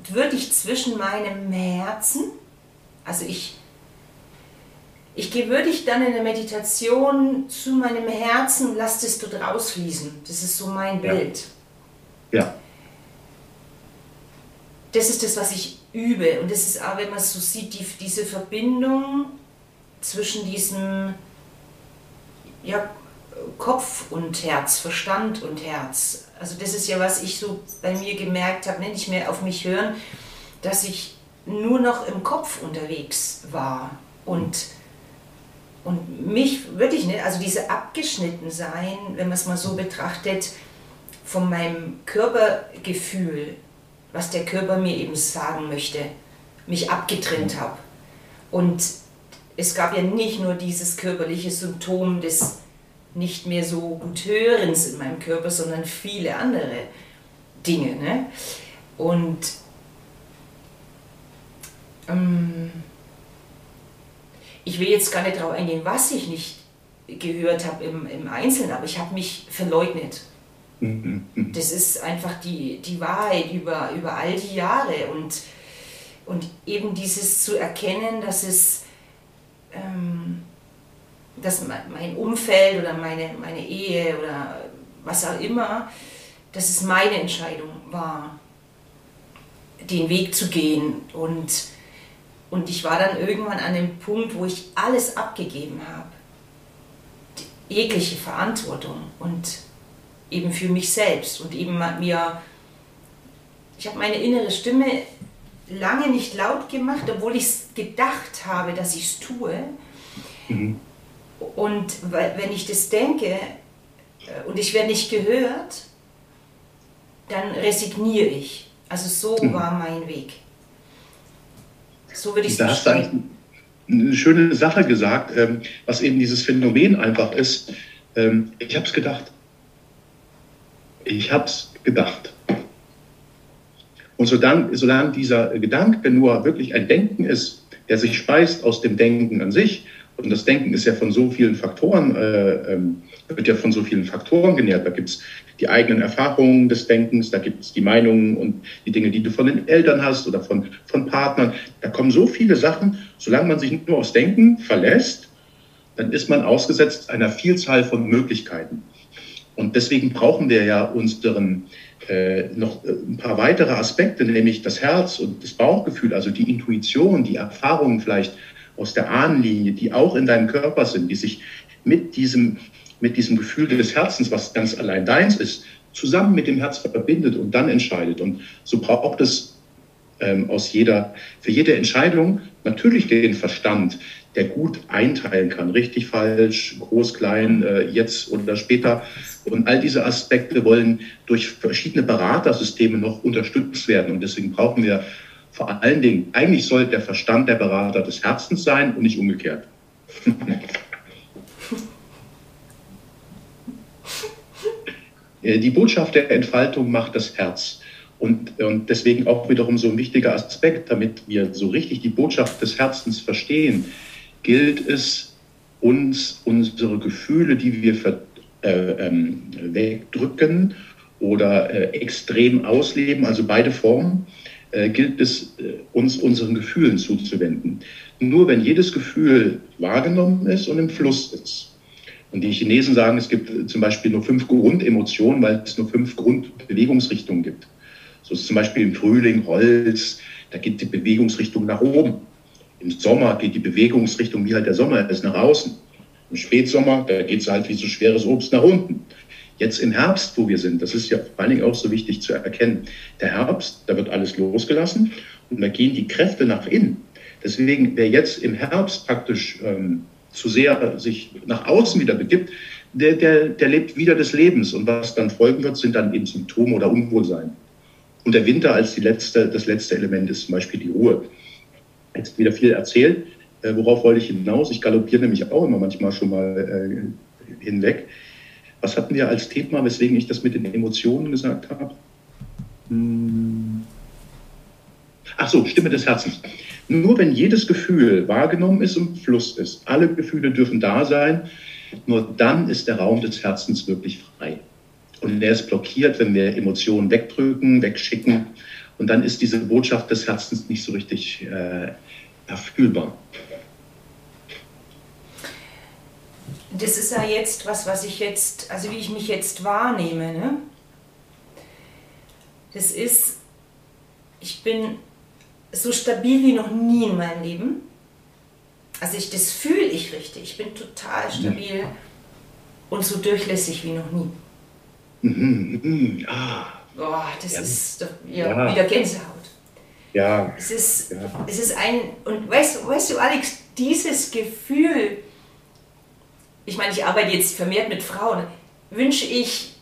wirklich zwischen meinem Herzen, also ich, ich gehe wirklich dann in der Meditation zu meinem Herzen und lasse das dort rausfließen. Das ist so mein Bild. Ja. Das ist das, was ich übe. Und das ist auch, wenn man so sieht, die, diese Verbindung zwischen diesem ja, Kopf und Herz, Verstand und Herz. Also das ist ja, was ich so bei mir gemerkt habe, nicht mehr auf mich hören, dass ich nur noch im Kopf unterwegs war und, und mich wirklich nicht, also diese abgeschnitten sein, wenn man es mal so betrachtet, von meinem Körpergefühl, was der Körper mir eben sagen möchte, mich abgetrennt habe. Und es gab ja nicht nur dieses körperliche Symptom des nicht mehr so gut Hörens in meinem Körper, sondern viele andere Dinge. Ne? Und ähm, ich will jetzt gar nicht darauf eingehen, was ich nicht gehört habe im, im Einzelnen, aber ich habe mich verleugnet. Das ist einfach die, die Wahrheit über, über all die Jahre und, und eben dieses zu erkennen, dass es ähm, dass mein Umfeld oder meine, meine Ehe oder was auch immer, dass es meine Entscheidung war, den Weg zu gehen. Und, und ich war dann irgendwann an dem Punkt, wo ich alles abgegeben habe. Jegliche Verantwortung und eben für mich selbst und eben mir, ich habe meine innere Stimme lange nicht laut gemacht, obwohl ich gedacht habe, dass ich es tue. Mhm. Und wenn ich das denke äh, und ich werde nicht gehört, dann resigniere ich. Also so mhm. war mein Weg. So würde ich es beschreiben. Eine schöne Sache gesagt, ähm, was eben dieses Phänomen einfach ist. Ähm, ich habe es gedacht. Ich habe es gedacht. Und solange, solange dieser Gedanke nur wirklich ein Denken ist, der sich speist aus dem Denken an sich, und das Denken ist ja von so vielen Faktoren, äh, ähm, wird ja von so vielen Faktoren genährt. Da gibt es die eigenen Erfahrungen des Denkens, da gibt es die Meinungen und die Dinge, die du von den Eltern hast oder von, von Partnern. Da kommen so viele Sachen. Solange man sich nur aufs Denken verlässt, dann ist man ausgesetzt einer Vielzahl von Möglichkeiten. Und deswegen brauchen wir ja unseren äh, noch äh, ein paar weitere Aspekte, nämlich das Herz und das Bauchgefühl, also die Intuition, die Erfahrungen vielleicht aus der Ahnenlinie, die auch in deinem Körper sind, die sich mit diesem, mit diesem Gefühl des Herzens, was ganz allein deins ist, zusammen mit dem Herz verbindet und dann entscheidet. Und so braucht es ähm, aus jeder, für jede Entscheidung natürlich den Verstand, der gut einteilen kann, richtig, falsch, groß, klein, äh, jetzt oder später. Und all diese Aspekte wollen durch verschiedene Beratersysteme noch unterstützt werden. Und deswegen brauchen wir vor allen Dingen, eigentlich soll der Verstand der Berater des Herzens sein und nicht umgekehrt. Die Botschaft der Entfaltung macht das Herz. Und, und deswegen auch wiederum so ein wichtiger Aspekt, damit wir so richtig die Botschaft des Herzens verstehen, gilt es, uns unsere Gefühle, die wir ver, äh, ähm, wegdrücken oder äh, extrem ausleben, also beide Formen, äh, gilt es, äh, uns unseren Gefühlen zuzuwenden. Nur wenn jedes Gefühl wahrgenommen ist und im Fluss ist. Und die Chinesen sagen, es gibt äh, zum Beispiel nur fünf Grundemotionen, weil es nur fünf Grundbewegungsrichtungen gibt. So ist zum Beispiel im Frühling Holz, da geht die Bewegungsrichtung nach oben. Im Sommer geht die Bewegungsrichtung, wie halt der Sommer ist, nach außen. Im Spätsommer, da geht es halt wie so schweres Obst nach unten. Jetzt im Herbst, wo wir sind, das ist ja vor allen Dingen auch so wichtig zu erkennen. Der Herbst, da wird alles losgelassen und da gehen die Kräfte nach innen. Deswegen, wer jetzt im Herbst praktisch ähm, zu sehr sich nach außen wieder begibt, der, der, der lebt wieder des Lebens. Und was dann folgen wird, sind dann eben Symptome oder Unwohlsein. Und der Winter als die letzte, das letzte Element ist zum Beispiel die Ruhe. Jetzt wieder viel erzählt. Äh, worauf wollte ich hinaus? Ich galoppiere nämlich auch immer manchmal schon mal äh, hinweg. Was hatten wir als Thema, weswegen ich das mit den Emotionen gesagt habe? Hm. Ach so, Stimme des Herzens. Nur wenn jedes Gefühl wahrgenommen ist und Fluss ist, alle Gefühle dürfen da sein, nur dann ist der Raum des Herzens wirklich frei. Und der ist blockiert, wenn wir Emotionen wegdrücken, wegschicken. Und dann ist diese Botschaft des Herzens nicht so richtig äh, erfühlbar. das ist ja jetzt was, was ich jetzt, also wie ich mich jetzt wahrnehme. Ne? Das ist, ich bin so stabil wie noch nie in meinem Leben. Also ich, das fühle ich richtig. Ich bin total stabil ja. und so durchlässig wie noch nie. Mhm, mhm, ah. Boah, das ja. ist doch, ja, ja. wieder Gänsehaut. Ja. Es ist, ja. es ist ein, und weißt, weißt du, Alex, dieses Gefühl, ich meine, ich arbeite jetzt vermehrt mit Frauen, wünsche ich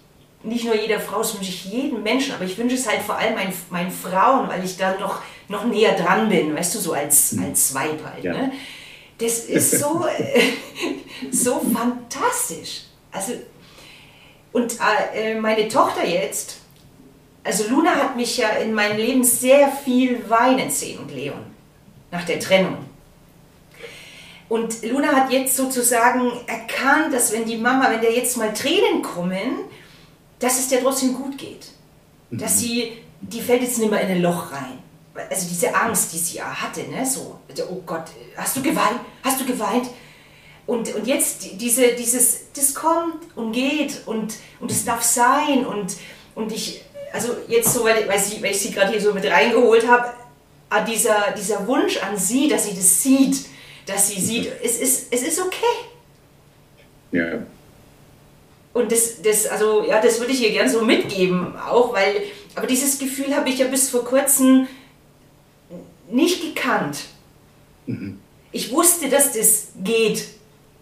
nicht nur jeder Frau, das wünsche ich jedem Menschen, aber ich wünsche es halt vor allem meinen, meinen Frauen, weil ich da noch, noch näher dran bin, weißt du, so als, mhm. als Weib halt. Ja. Ne? Das ist so, so fantastisch. Also, und äh, meine Tochter jetzt, also Luna hat mich ja in meinem Leben sehr viel weinen sehen und Leon, nach der Trennung. Und Luna hat jetzt sozusagen erkannt, dass wenn die Mama, wenn der jetzt mal Tränen kommen, dass es der trotzdem gut geht. Dass mhm. sie, die fällt jetzt nicht mehr in ein Loch rein. Also diese Angst, die sie ja hatte, ne? so, oh Gott, hast du geweint? Hast du geweint? Und, und jetzt diese, dieses, das kommt und geht und, und es darf sein und, und ich, also jetzt so, weil, weil, sie, weil ich sie gerade hier so mit reingeholt habe, ah, dieser, dieser Wunsch an sie, dass sie das sieht, dass sie sieht, es ist, es ist okay. Ja. Und das, das, also, ja, das würde ich ihr gern so mitgeben, auch weil, aber dieses Gefühl habe ich ja bis vor kurzem nicht gekannt. Mhm. Ich wusste, dass das geht.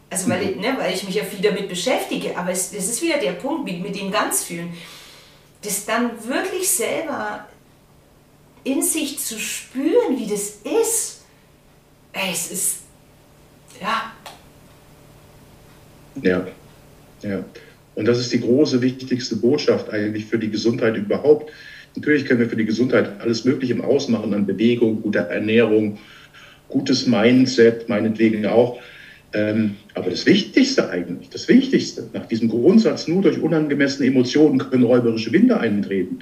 Also weil, mhm. ne, weil ich mich ja viel damit beschäftige, aber es, das ist wieder der Punkt mit, mit dem Ganzfühlen. Das dann wirklich selber in sich zu spüren, wie das ist. Ey, es ist, ja. Ja, ja. Und das ist die große, wichtigste Botschaft eigentlich für die Gesundheit überhaupt. Natürlich können wir für die Gesundheit alles Mögliche im Außen machen, an Bewegung, guter Ernährung, gutes Mindset, meinetwegen auch. Ähm, aber das Wichtigste eigentlich, das Wichtigste, nach diesem Grundsatz, nur durch unangemessene Emotionen können räuberische Winde eintreten,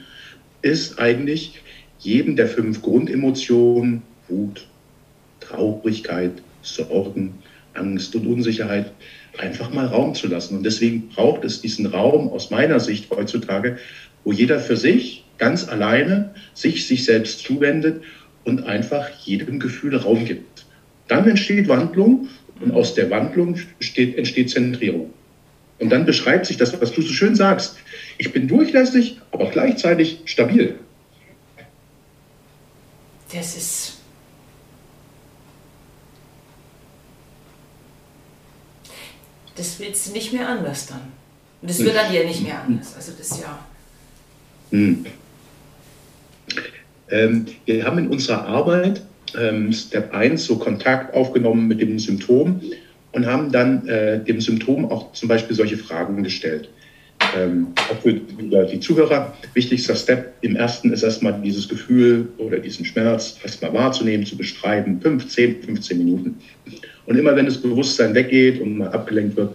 ist eigentlich jedem der fünf Grundemotionen, Wut, Traurigkeit, Sorgen, Angst und Unsicherheit, einfach mal Raum zu lassen. Und deswegen braucht es diesen Raum aus meiner Sicht heutzutage, wo jeder für sich ganz alleine sich sich selbst zuwendet und einfach jedem Gefühl Raum gibt. Dann entsteht Wandlung und aus der Wandlung steht, entsteht Zentrierung. Und dann beschreibt sich das, was du so schön sagst. Ich bin durchlässig, aber gleichzeitig stabil. Das ist. Das willst du nicht mehr anders dann. Und das wird dann ja nicht mehr anders. Also das ja. Hm. Ähm, wir haben in unserer Arbeit ähm, Step 1 so Kontakt aufgenommen mit dem Symptom und haben dann äh, dem Symptom auch zum Beispiel solche Fragen gestellt. Ähm, auch für die Zuhörer, wichtigster Step im ersten ist erstmal dieses Gefühl oder diesen Schmerz erstmal wahrzunehmen, zu beschreiben, 15, 15 Minuten. Und immer wenn das Bewusstsein weggeht und mal abgelenkt wird,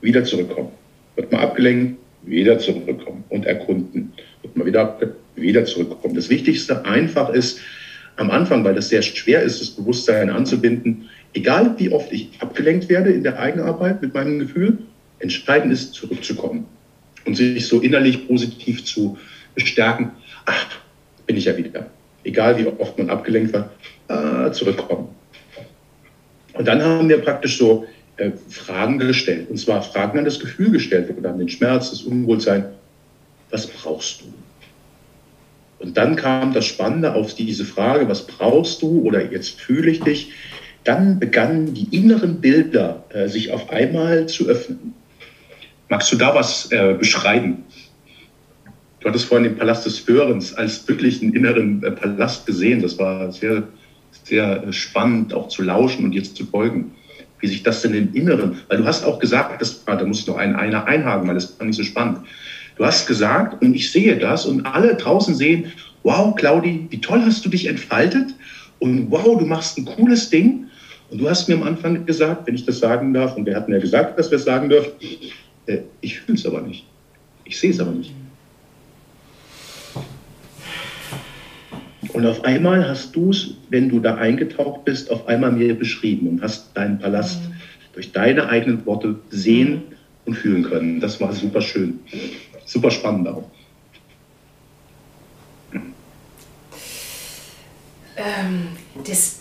wieder zurückkommen. Wird mal abgelenkt, wieder zurückkommen und erkunden. Wird mal wieder wieder zurückkommen. Das Wichtigste einfach ist am Anfang, weil das sehr schwer ist, das Bewusstsein anzubinden, egal wie oft ich abgelenkt werde in der Eigenarbeit mit meinem Gefühl, entscheidend ist, zurückzukommen und sich so innerlich positiv zu bestärken. Ach, bin ich ja wieder. Egal wie oft man abgelenkt war, ah, zurückkommen. Und dann haben wir praktisch so äh, Fragen gestellt. Und zwar Fragen an das Gefühl gestellt oder an den Schmerz, das Unwohlsein. Was brauchst du? Und dann kam das Spannende auf diese Frage, was brauchst du oder jetzt fühle ich dich? Dann begannen die inneren Bilder äh, sich auf einmal zu öffnen. Magst du da was äh, beschreiben? Du hattest vorhin den Palast des Hörens als wirklichen inneren äh, Palast gesehen. Das war sehr, sehr äh, spannend, auch zu lauschen und jetzt zu folgen. Wie sich das denn im Inneren, weil du hast auch gesagt, das, ah, da muss noch ein, einer einhaken, weil das war nicht so spannend. Du hast gesagt, und ich sehe das, und alle draußen sehen, wow, Claudi, wie toll hast du dich entfaltet, und wow, du machst ein cooles Ding. Und du hast mir am Anfang gesagt, wenn ich das sagen darf, und wir hatten ja gesagt, dass wir es sagen dürfen, äh, ich fühle es aber nicht. Ich sehe es aber nicht. Und auf einmal hast du es, wenn du da eingetaucht bist, auf einmal mir beschrieben und hast deinen Palast mhm. durch deine eigenen Worte sehen und fühlen können. Das war super schön. Super spannend auch. Ähm, das,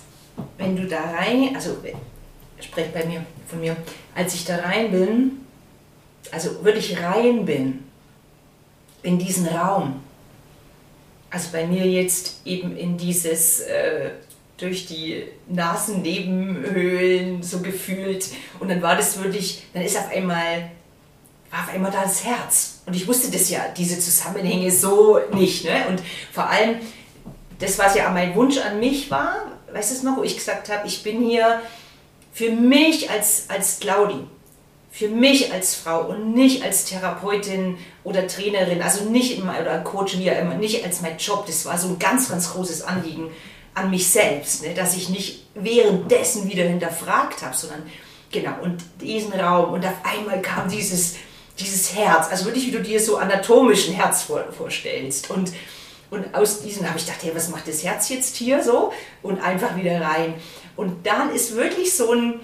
wenn du da rein, also sprecht bei mir von mir, als ich da rein bin, also wirklich rein bin in diesen Raum, also bei mir jetzt eben in dieses äh, durch die Nasennebenhöhlen so gefühlt und dann war das wirklich, dann ist auf einmal war auf einmal da das Herz und ich wusste das ja, diese Zusammenhänge so nicht ne? und vor allem das, was ja mein Wunsch an mich war, weißt du noch, wo ich gesagt habe, ich bin hier für mich als, als Claudi, für mich als Frau und nicht als Therapeutin oder Trainerin, also nicht in mein, oder Coach, wie immer, nicht als mein Job. Das war so ein ganz, ganz großes Anliegen an mich selbst, ne, dass ich nicht währenddessen wieder hinterfragt habe, sondern genau, und diesen Raum und auf einmal kam dieses, dieses Herz, also wirklich, wie du dir so anatomischen Herz vor, vorstellst und und aus diesem habe ich gedacht, hey, was macht das Herz jetzt hier so? Und einfach wieder rein. Und dann ist wirklich so ein,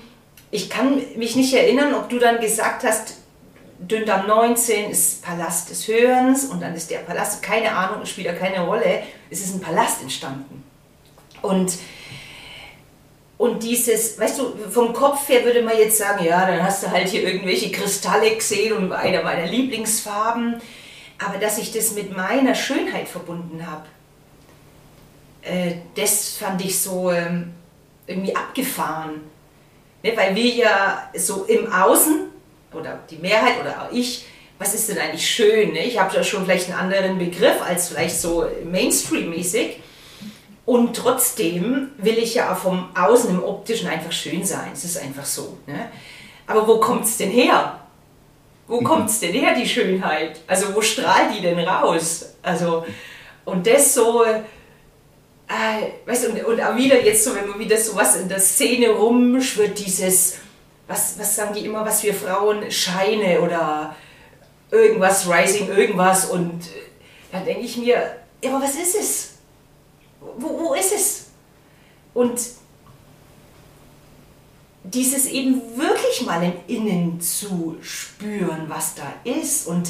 ich kann mich nicht erinnern, ob du dann gesagt hast, Dünndarm 19 ist Palast des Hörens und dann ist der Palast, keine Ahnung, spielt ja keine Rolle, es ist ein Palast entstanden. Und, und dieses, weißt du, vom Kopf her würde man jetzt sagen, ja, dann hast du halt hier irgendwelche Kristalle gesehen und einer meiner Lieblingsfarben, aber dass ich das mit meiner Schönheit verbunden habe, äh, das fand ich so ähm, irgendwie abgefahren. Ne, weil wir ja so im Außen, oder die Mehrheit oder auch ich, was ist denn eigentlich schön? Ne? Ich habe da schon vielleicht einen anderen Begriff als vielleicht so Mainstream-mäßig. Und trotzdem will ich ja auch vom Außen im Optischen einfach schön sein. Es ist einfach so. Ne? Aber wo kommt es denn her? Wo kommt es denn her, die Schönheit? Also wo strahlt die denn raus? Also, und das so, äh, weißt du, und, und auch wieder jetzt so, wenn man wieder so was in der Szene rumschwirrt, dieses, was, was sagen die immer, was wir Frauen, Scheine oder irgendwas, Rising, irgendwas. Und äh, da denke ich mir, ja, aber was ist es? Wo, wo ist es? Und dieses eben wirklich mal im Innen zu spüren, was da ist. Und,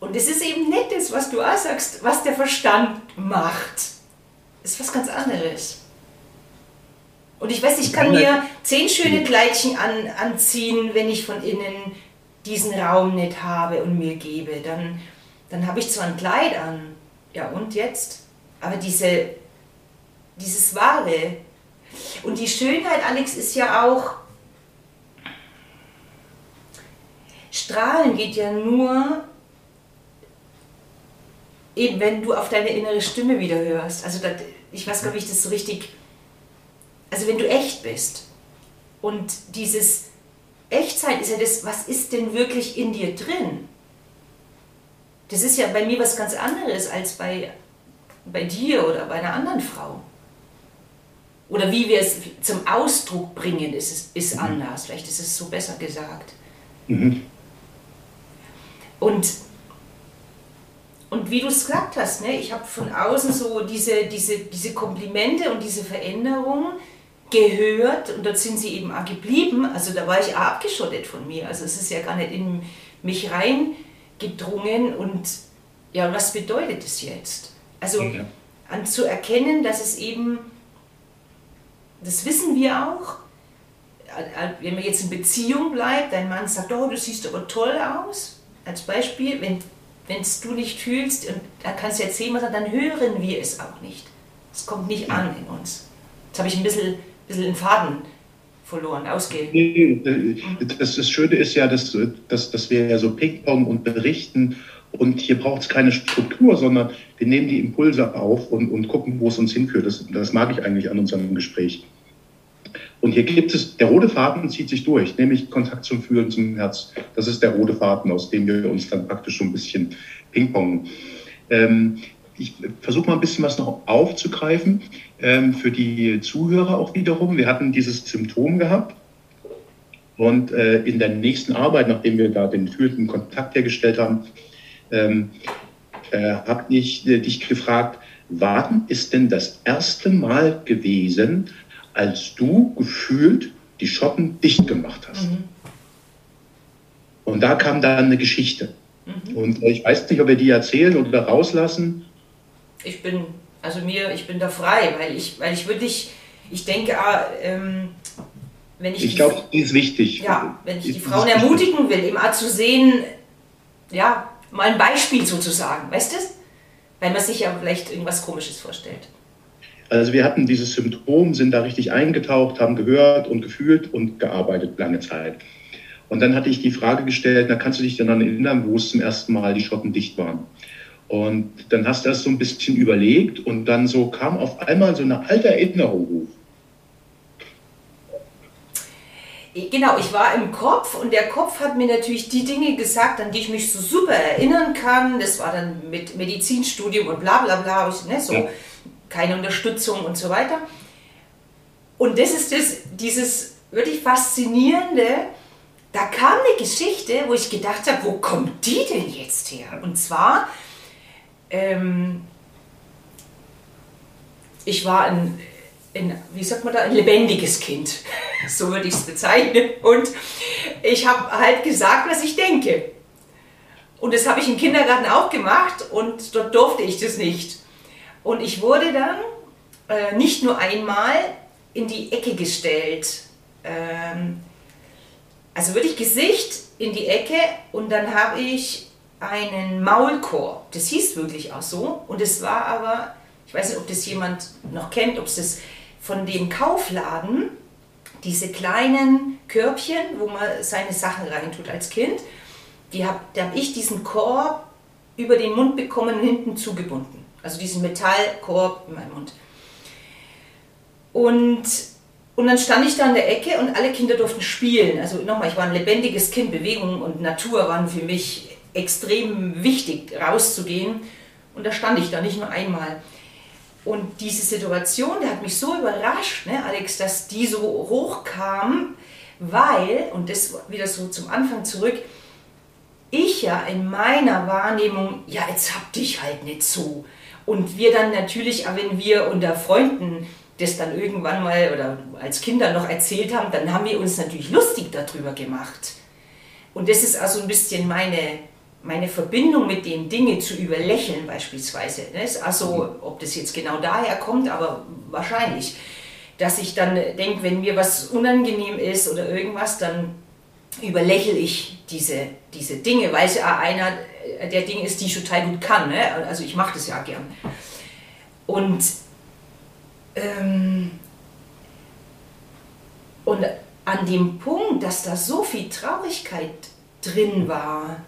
und es ist eben nicht das, was du auch sagst, was der Verstand macht. Das ist was ganz anderes. Und ich weiß, ich kann mir zehn schöne Kleidchen an, anziehen, wenn ich von innen diesen Raum nicht habe und mir gebe. Dann, dann habe ich zwar ein Kleid an, ja und jetzt? Aber diese, dieses Wahre, und die Schönheit, Alex, ist ja auch, Strahlen geht ja nur, eben wenn du auf deine innere Stimme wieder hörst. Also das, ich weiß gar nicht, wie ich das so richtig, also wenn du echt bist. Und dieses Echtsein ist ja das, was ist denn wirklich in dir drin? Das ist ja bei mir was ganz anderes als bei, bei dir oder bei einer anderen Frau oder wie wir es zum Ausdruck bringen, ist, ist mhm. anders. Vielleicht ist es so besser gesagt. Mhm. Und, und wie du es gesagt hast, ne, ich habe von außen so diese, diese, diese Komplimente und diese Veränderungen gehört und dort sind sie eben auch geblieben. Also da war ich auch abgeschottet von mir. Also es ist ja gar nicht in mich reingedrungen und ja, was bedeutet es jetzt? Also ja. anzuerkennen, dass es eben das wissen wir auch. Wenn man jetzt in Beziehung bleibt, dein Mann sagt, oh, du siehst aber toll aus, als Beispiel, wenn es du nicht fühlst und da kannst du erzählen, was dann hören wir es auch nicht. Es kommt nicht an in uns. Jetzt habe ich ein bisschen, bisschen den Faden verloren, ausgehen. Das, das Schöne ist ja, dass, dass, dass wir ja so Ping-Pong und berichten und hier braucht es keine Struktur, sondern wir nehmen die Impulse auf und, und gucken, wo es uns hinführt. Das, das mag ich eigentlich an unserem Gespräch. Und hier gibt es, der rote Faden zieht sich durch, nämlich Kontakt zum Fühlen, zum Herz. Das ist der rote Faden, aus dem wir uns dann praktisch so ein bisschen pingpongen. Ähm, ich versuche mal ein bisschen was noch aufzugreifen ähm, für die Zuhörer auch wiederum. Wir hatten dieses Symptom gehabt und äh, in der nächsten Arbeit, nachdem wir da den fühlenden Kontakt hergestellt haben, ähm, äh, habe ich äh, dich gefragt, wann ist denn das erste Mal gewesen, als du gefühlt die Schotten dicht gemacht hast. Mhm. Und da kam dann eine Geschichte. Mhm. Und ich weiß nicht, ob wir die erzählen oder rauslassen. Ich bin, also mir, ich bin da frei, weil ich, weil ich wirklich, ich denke, ah, ähm, wenn ich. Ich glaube, die ist wichtig. Ja, wenn ich die Frauen ermutigen will, eben auch zu sehen, ja, mal ein Beispiel sozusagen, weißt du? Weil man sich ja vielleicht irgendwas Komisches vorstellt. Also wir hatten dieses Symptom, sind da richtig eingetaucht, haben gehört und gefühlt und gearbeitet lange Zeit. Und dann hatte ich die Frage gestellt, na kannst du dich daran erinnern, wo es zum ersten Mal die Schotten dicht waren? Und dann hast du das so ein bisschen überlegt und dann so kam auf einmal so eine alte Erinnerung hoch. Genau, ich war im Kopf und der Kopf hat mir natürlich die Dinge gesagt, an die ich mich so super erinnern kann. Das war dann mit Medizinstudium und bla bla bla, ne, so. Ja keine Unterstützung und so weiter. Und das ist das, dieses wirklich faszinierende, da kam eine Geschichte, wo ich gedacht habe, wo kommt die denn jetzt her? Und zwar, ähm, ich war ein, ein, wie sagt man da, ein lebendiges Kind, so würde ich es bezeichnen. Und ich habe halt gesagt, was ich denke. Und das habe ich im Kindergarten auch gemacht und dort durfte ich das nicht. Und ich wurde dann äh, nicht nur einmal in die Ecke gestellt. Ähm, also wirklich Gesicht in die Ecke und dann habe ich einen Maulkorb. Das hieß wirklich auch so. Und es war aber Ich weiß nicht, ob das jemand noch kennt, ob es das von dem Kaufladen, diese kleinen Körbchen, wo man seine Sachen reintut als Kind, die habe ich diesen Korb über den Mund bekommen und hinten zugebunden. Also diesen Metallkorb in meinem Mund. Und, und dann stand ich da in der Ecke und alle Kinder durften spielen. Also nochmal, ich war ein lebendiges Kind, Bewegung und Natur waren für mich extrem wichtig, rauszugehen. Und da stand ich da nicht nur einmal. Und diese Situation, die hat mich so überrascht, ne, Alex, dass die so hochkam, weil, und das wieder so zum Anfang zurück, ich ja in meiner Wahrnehmung, ja, jetzt hab dich halt nicht so. Und wir dann natürlich, wenn wir unter Freunden das dann irgendwann mal oder als Kinder noch erzählt haben, dann haben wir uns natürlich lustig darüber gemacht. Und das ist also ein bisschen meine, meine Verbindung mit den Dingen zu überlächeln beispielsweise. Also, ob das jetzt genau daher kommt, aber wahrscheinlich. Dass ich dann denke, wenn mir was unangenehm ist oder irgendwas, dann überlächle ich diese, diese Dinge, weil es ja einer der Dinge ist, die ich total gut kann. Ne? Also ich mache das ja gern. Und, ähm, und an dem Punkt, dass da so viel Traurigkeit drin war,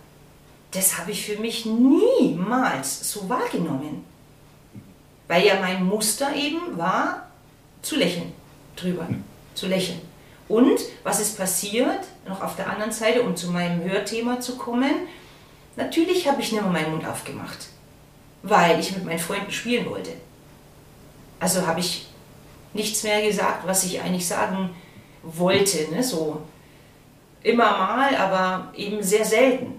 das habe ich für mich niemals so wahrgenommen. Weil ja mein Muster eben war, zu lächeln drüber, zu lächeln. Und was ist passiert, noch auf der anderen Seite, um zu meinem Hörthema zu kommen, natürlich habe ich nicht mehr meinen Mund aufgemacht, weil ich mit meinen Freunden spielen wollte. Also habe ich nichts mehr gesagt, was ich eigentlich sagen wollte, ne? so immer mal, aber eben sehr selten.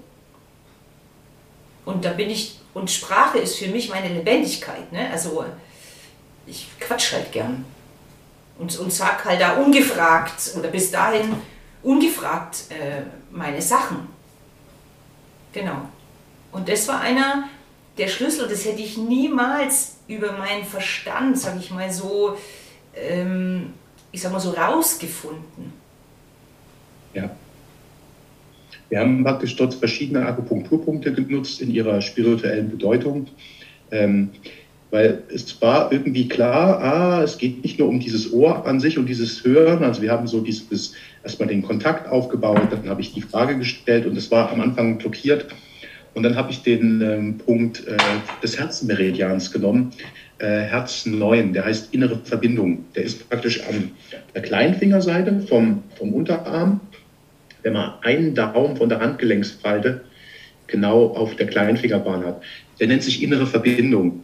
Und da bin ich, und Sprache ist für mich meine Lebendigkeit, ne? also ich quatsch halt gern und, und sag halt da ungefragt oder bis dahin ungefragt äh, meine Sachen. Genau. Und das war einer der Schlüssel, das hätte ich niemals über meinen Verstand, sag ich mal so, ähm, ich sag mal so rausgefunden. Ja. Wir haben praktisch dort verschiedene Akupunkturpunkte genutzt in ihrer spirituellen Bedeutung. Ähm, weil es war irgendwie klar, ah, es geht nicht nur um dieses Ohr an sich und dieses Hören. Also wir haben so dieses, erstmal den Kontakt aufgebaut, dann habe ich die Frage gestellt und es war am Anfang blockiert. Und dann habe ich den ähm, Punkt äh, des Herzenmeridians genommen, äh, Herz 9, der heißt innere Verbindung. Der ist praktisch an der Kleinfingerseite vom, vom Unterarm. Wenn man einen Daumen von der Handgelenksfalte genau auf der Kleinfingerbahn hat. Der nennt sich innere Verbindung.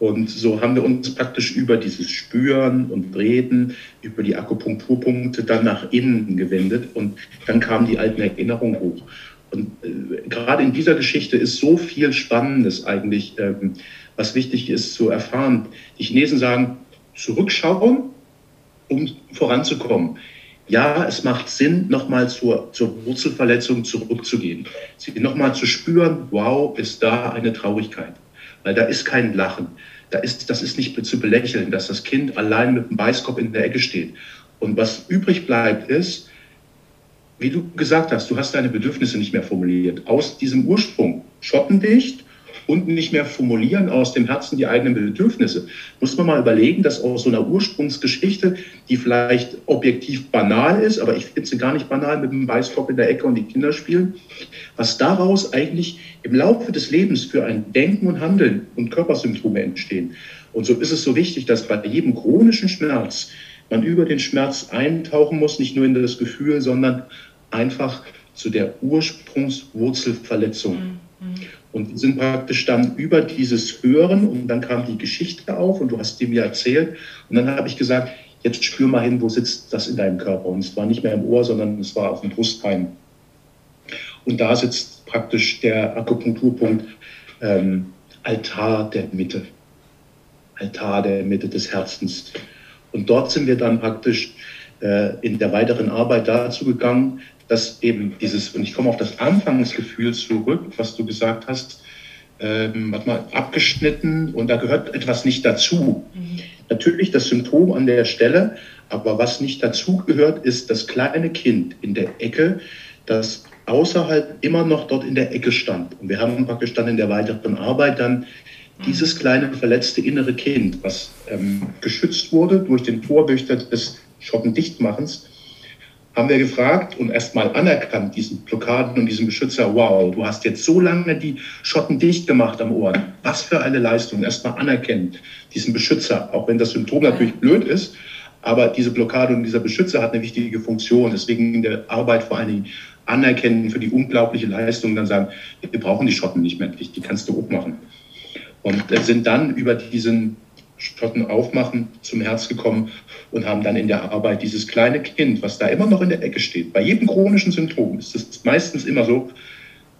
Und so haben wir uns praktisch über dieses Spüren und Reden, über die Akupunkturpunkte dann nach innen gewendet und dann kamen die alten Erinnerungen hoch. Und äh, gerade in dieser Geschichte ist so viel Spannendes eigentlich, ähm, was wichtig ist zu erfahren. Die Chinesen sagen, zurückschauen, um voranzukommen. Ja, es macht Sinn, nochmal zur, zur Wurzelverletzung zurückzugehen. Sie nochmal zu spüren, wow, ist da eine Traurigkeit weil da ist kein Lachen. Da ist, das ist nicht zu belächeln, dass das Kind allein mit dem Beißkopf in der Ecke steht. Und was übrig bleibt, ist, wie du gesagt hast, du hast deine Bedürfnisse nicht mehr formuliert. Aus diesem Ursprung, schottendicht, und nicht mehr formulieren aus dem Herzen die eigenen Bedürfnisse. Muss man mal überlegen, dass aus so einer Ursprungsgeschichte, die vielleicht objektiv banal ist, aber ich finde sie gar nicht banal mit dem Weißkopf in der Ecke und die Kinder spielen, was daraus eigentlich im Laufe des Lebens für ein Denken und Handeln und Körpersymptome entstehen. Und so ist es so wichtig, dass bei jedem chronischen Schmerz man über den Schmerz eintauchen muss, nicht nur in das Gefühl, sondern einfach zu der Ursprungswurzelverletzung. Mhm. Und wir sind praktisch dann über dieses Hören und dann kam die Geschichte auf und du hast die mir erzählt. Und dann habe ich gesagt, jetzt spür mal hin, wo sitzt das in deinem Körper. Und es war nicht mehr im Ohr, sondern es war auf dem Brustbein. Und da sitzt praktisch der Akupunkturpunkt ähm, Altar der Mitte. Altar der Mitte des Herzens. Und dort sind wir dann praktisch äh, in der weiteren Arbeit dazu gegangen, dass eben dieses, und ich komme auf das Anfangsgefühl zurück, was du gesagt hast, ähm, warte mal, abgeschnitten und da gehört etwas nicht dazu. Mhm. Natürlich das Symptom an der Stelle, aber was nicht dazu gehört, ist das kleine Kind in der Ecke, das außerhalb immer noch dort in der Ecke stand. Und wir haben praktisch dann in der weiteren Arbeit dann Dieses kleine verletzte innere Kind, was ähm, geschützt wurde durch den Torwächter des Schottendichtmachens, haben wir gefragt und erstmal anerkannt, diesen Blockaden und diesen Beschützer, wow, du hast jetzt so lange die Schotten dicht gemacht am Ohr. Was für eine Leistung. Erstmal anerkennen, diesen Beschützer, auch wenn das Symptom natürlich blöd ist, aber diese Blockade und dieser Beschützer hat eine wichtige Funktion. Deswegen in der Arbeit vor allen Dingen anerkennen für die unglaubliche Leistung, dann sagen, wir brauchen die Schotten nicht mehr, die kannst du auch machen. Und sind dann über diesen Schotten aufmachen zum Herz gekommen und haben dann in der Arbeit dieses kleine Kind, was da immer noch in der Ecke steht. Bei jedem chronischen Symptom ist es meistens immer so,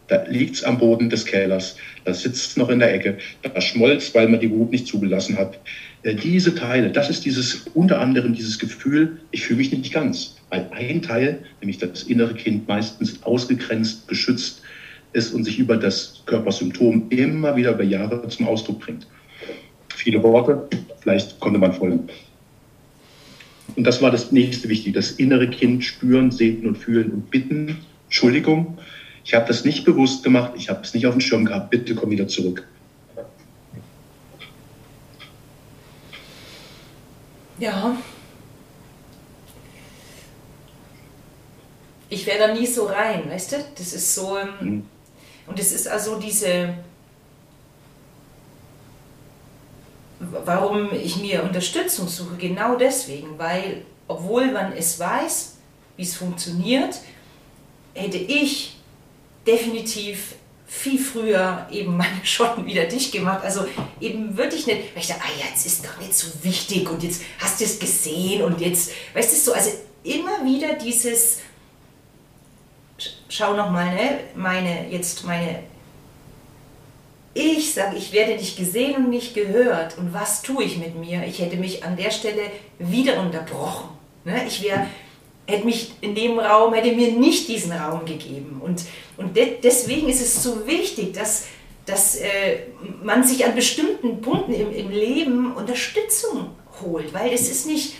da liegt es am Boden des Kellers, da sitzt es noch in der Ecke, da schmolz, weil man die Wut nicht zugelassen hat. Äh, diese Teile, das ist dieses unter anderem dieses Gefühl, ich fühle mich nicht ganz, weil ein Teil, nämlich das innere Kind, meistens ausgegrenzt, geschützt ist und sich über das Körpersymptom immer wieder über Jahre zum Ausdruck bringt viele Worte, vielleicht konnte man folgen. Und das war das nächste Wichtige, das innere Kind spüren, sehen und fühlen und bitten. Entschuldigung, ich habe das nicht bewusst gemacht, ich habe es nicht auf dem Schirm gehabt, bitte komm wieder zurück. Ja. Ich wäre da nie so rein, weißt du? Das ist so. Mhm. Und es ist also diese warum ich mir Unterstützung suche, genau deswegen, weil obwohl man es weiß, wie es funktioniert, hätte ich definitiv viel früher eben meine Schotten wieder dicht gemacht. Also eben wirklich nicht, weil ich dachte, ah, jetzt ist doch nicht so wichtig und jetzt hast du es gesehen und jetzt, weißt du so, also immer wieder dieses, schau nochmal, ne, meine, jetzt meine ich sage, ich werde nicht gesehen und nicht gehört. Und was tue ich mit mir? Ich hätte mich an der Stelle wieder unterbrochen. Ne? Ich wäre, hätte mich in dem Raum, hätte mir nicht diesen Raum gegeben. Und, und de deswegen ist es so wichtig, dass, dass äh, man sich an bestimmten Punkten im, im Leben Unterstützung holt. Weil das ist nicht,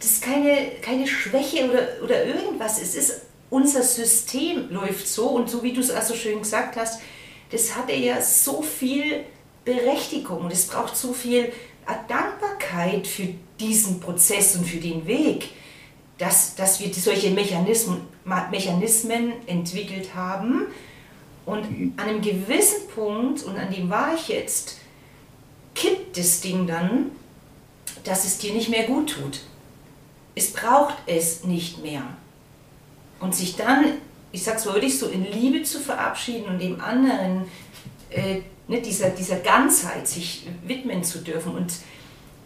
das ist keine, keine Schwäche oder, oder irgendwas. Es ist, unser System läuft so und so wie du es auch so schön gesagt hast, das hat ja so viel Berechtigung und es braucht so viel Dankbarkeit für diesen Prozess und für den Weg, dass, dass wir solche Mechanismen, Mechanismen entwickelt haben. Und mhm. an einem gewissen Punkt, und an dem war ich jetzt, kippt das Ding dann, dass es dir nicht mehr gut tut. Es braucht es nicht mehr. Und sich dann ich sag's wirklich so, in Liebe zu verabschieden und dem anderen, äh, ne, dieser, dieser Ganzheit sich widmen zu dürfen. Und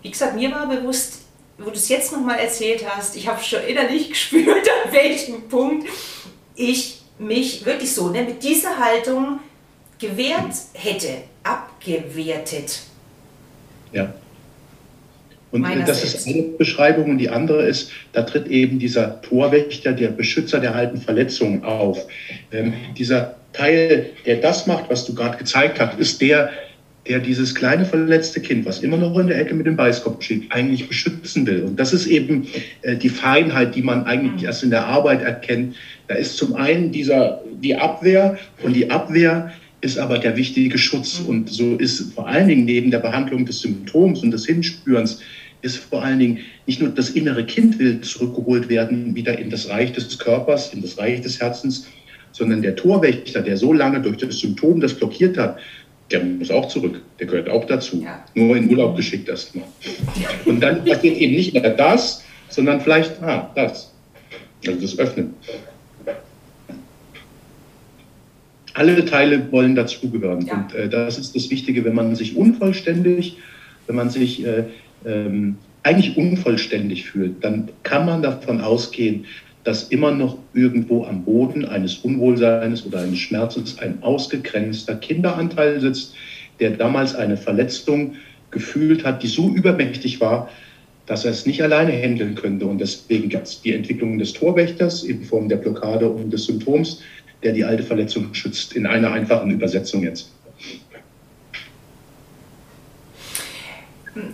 wie gesagt, mir war bewusst, wo du es jetzt nochmal erzählt hast, ich habe schon innerlich gespürt, an welchem Punkt ich mich wirklich so ne, mit dieser Haltung gewehrt hätte, abgewertet. Ja. Und das ist eine Beschreibung und die andere ist, da tritt eben dieser Torwächter, der Beschützer der alten Verletzungen auf. Ähm, dieser Teil, der das macht, was du gerade gezeigt hast, ist der, der dieses kleine verletzte Kind, was immer noch in der Ecke mit dem Beißkopf steht, eigentlich beschützen will. Und das ist eben äh, die Feinheit, die man eigentlich mhm. erst in der Arbeit erkennt. Da ist zum einen dieser, die Abwehr und die Abwehr ist aber der wichtige Schutz. Mhm. Und so ist vor allen Dingen neben der Behandlung des Symptoms und des Hinspürens ist vor allen Dingen nicht nur das innere Kind will zurückgeholt werden, wieder in das Reich des Körpers, in das Reich des Herzens, sondern der Torwächter, der so lange durch das Symptom das blockiert hat, der muss auch zurück. Der gehört auch dazu. Ja. Nur in Urlaub geschickt erstmal. Und dann passiert eben nicht mehr das, sondern vielleicht, ah, das. Also das Öffnen. Alle Teile wollen dazugehören. Ja. Und äh, das ist das Wichtige, wenn man sich unvollständig, wenn man sich äh, ähm, eigentlich unvollständig fühlt, dann kann man davon ausgehen, dass immer noch irgendwo am Boden eines Unwohlseins oder eines Schmerzes ein ausgegrenzter Kinderanteil sitzt, der damals eine Verletzung gefühlt hat, die so übermächtig war, dass er es nicht alleine handeln könnte. Und deswegen gab es die Entwicklung des Torwächters in Form der Blockade und des Symptoms, der die alte Verletzung schützt, in einer einfachen Übersetzung jetzt.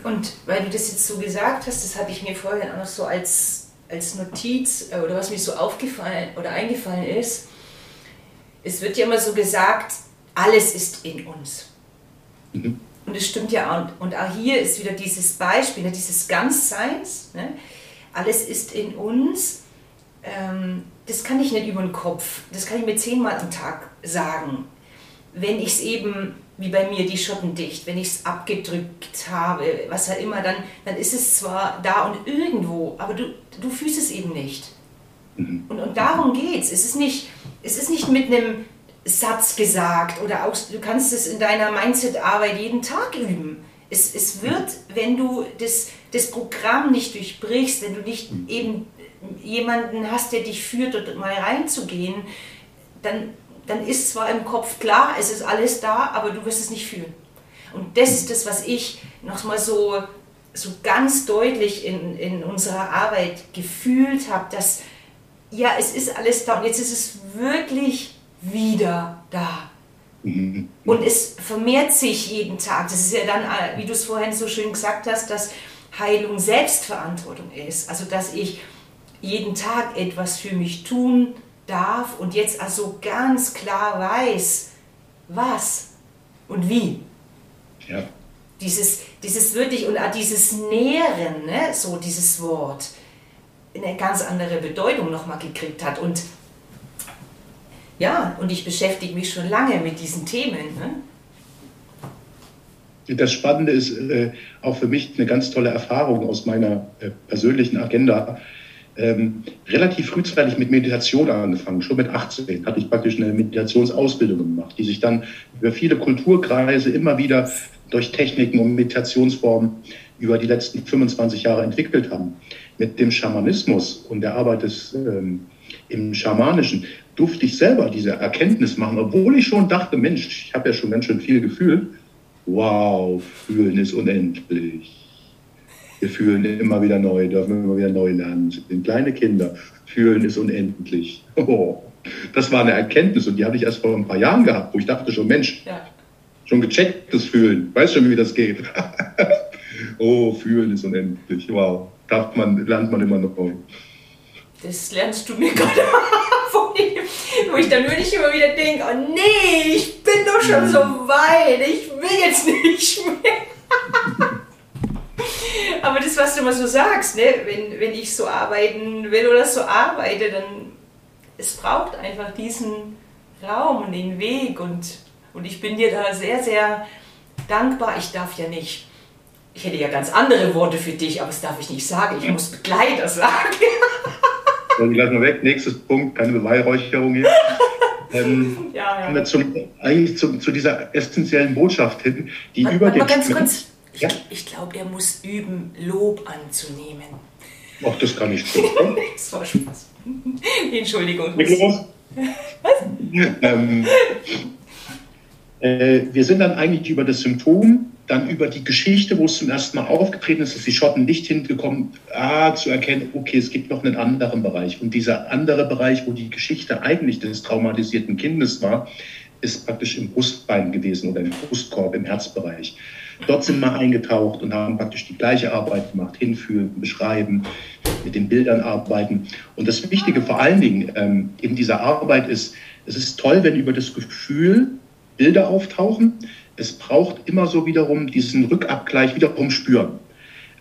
Und weil du das jetzt so gesagt hast, das hatte ich mir vorhin auch noch so als, als Notiz äh, oder was mir so aufgefallen oder eingefallen ist. Es wird ja immer so gesagt, alles ist in uns. Mhm. Und es stimmt ja auch. Und auch hier ist wieder dieses Beispiel, ne, dieses Ganzseins. Ne? Alles ist in uns. Ähm, das kann ich nicht über den Kopf. Das kann ich mir zehnmal am Tag sagen. Wenn ich es eben, wie bei mir, die Schotten dicht, wenn ich es abgedrückt habe, was auch immer, dann, dann ist es zwar da und irgendwo, aber du, du fühlst es eben nicht. Mhm. Und, und darum geht es. Es ist nicht, es ist nicht mit einem Satz gesagt oder auch, du kannst es in deiner Mindset-Arbeit jeden Tag üben. Es, es wird, wenn du das, das Programm nicht durchbrichst, wenn du nicht eben jemanden hast, der dich führt, dort mal reinzugehen, dann, dann ist zwar im Kopf klar, es ist alles da, aber du wirst es nicht fühlen. Und das ist das, was ich nochmal so, so ganz deutlich in, in unserer Arbeit gefühlt habe, dass ja, es ist alles da und jetzt ist es wirklich wieder da. Mhm. Und es vermehrt sich jeden Tag. Das ist ja dann, äh, wie du es vorhin so schön gesagt hast, dass Heilung Selbstverantwortung ist. Also, dass ich jeden Tag etwas für mich tun darf und jetzt also ganz klar weiß, was und wie. Ja. Dieses, dieses wirklich und dieses Nähren, ne, so dieses Wort, eine ganz andere Bedeutung nochmal gekriegt hat. Und ja, und ich beschäftige mich schon lange mit diesen Themen. Ne? Das Spannende ist äh, auch für mich eine ganz tolle Erfahrung aus meiner äh, persönlichen Agenda. Ähm, relativ frühzeitig mit Meditation angefangen. Schon mit 18 hatte ich praktisch eine Meditationsausbildung gemacht, die sich dann über viele Kulturkreise immer wieder durch Techniken und Meditationsformen über die letzten 25 Jahre entwickelt haben. Mit dem Schamanismus und der Arbeit des, ähm, im Schamanischen durfte ich selber diese Erkenntnis machen, obwohl ich schon dachte, Mensch, ich habe ja schon ganz schön viel gefühlt. Wow, fühlen ist unendlich. Wir fühlen immer wieder neu, dürfen immer wieder neu lernen. Sind kleine Kinder. Fühlen ist unendlich. Oh, das war eine Erkenntnis und die hatte ich erst vor ein paar Jahren gehabt, wo ich dachte schon, Mensch, ja. schon gechecktes Fühlen, weiß schon, wie das geht. oh, Fühlen ist unendlich. Wow, darf man, lernt man immer noch. Das lernst du mir gerade wo ich dann wirklich immer wieder denke, oh nee, ich bin doch schon so mhm. weit, ich will jetzt nicht mehr. Aber das, was du immer so sagst, ne? wenn, wenn ich so arbeiten will oder so arbeite, dann es braucht einfach diesen Raum und den Weg und, und ich bin dir da sehr, sehr dankbar. Ich darf ja nicht, ich hätte ja ganz andere Worte für dich, aber das darf ich nicht sagen. Ich muss Begleiter sagen. So, die lassen wir weg. Nächstes Punkt, keine Beweihräucherung hier. Ähm, ja, ja. Zum, eigentlich zu, zu, dieser essentiellen Botschaft hin, die mal, über den. ganz kurz. Ja? Ich, ich glaube, er muss üben, Lob anzunehmen. Ach, das kann ich schon. das war Spaß. Entschuldigung. Nikolaus? Was? Ähm, äh, wir sind dann eigentlich über das Symptom dann über die Geschichte, wo es zum ersten Mal aufgetreten ist, dass die Schotten nicht hingekommen, ah, zu erkennen, okay, es gibt noch einen anderen Bereich. Und dieser andere Bereich, wo die Geschichte eigentlich des traumatisierten Kindes war, ist praktisch im Brustbein gewesen oder im Brustkorb, im Herzbereich. Dort sind wir eingetaucht und haben praktisch die gleiche Arbeit gemacht, hinfühlen, beschreiben, mit den Bildern arbeiten. Und das Wichtige vor allen Dingen ähm, in dieser Arbeit ist, es ist toll, wenn über das Gefühl Bilder auftauchen, es braucht immer so wiederum diesen Rückabgleich wiederum spüren.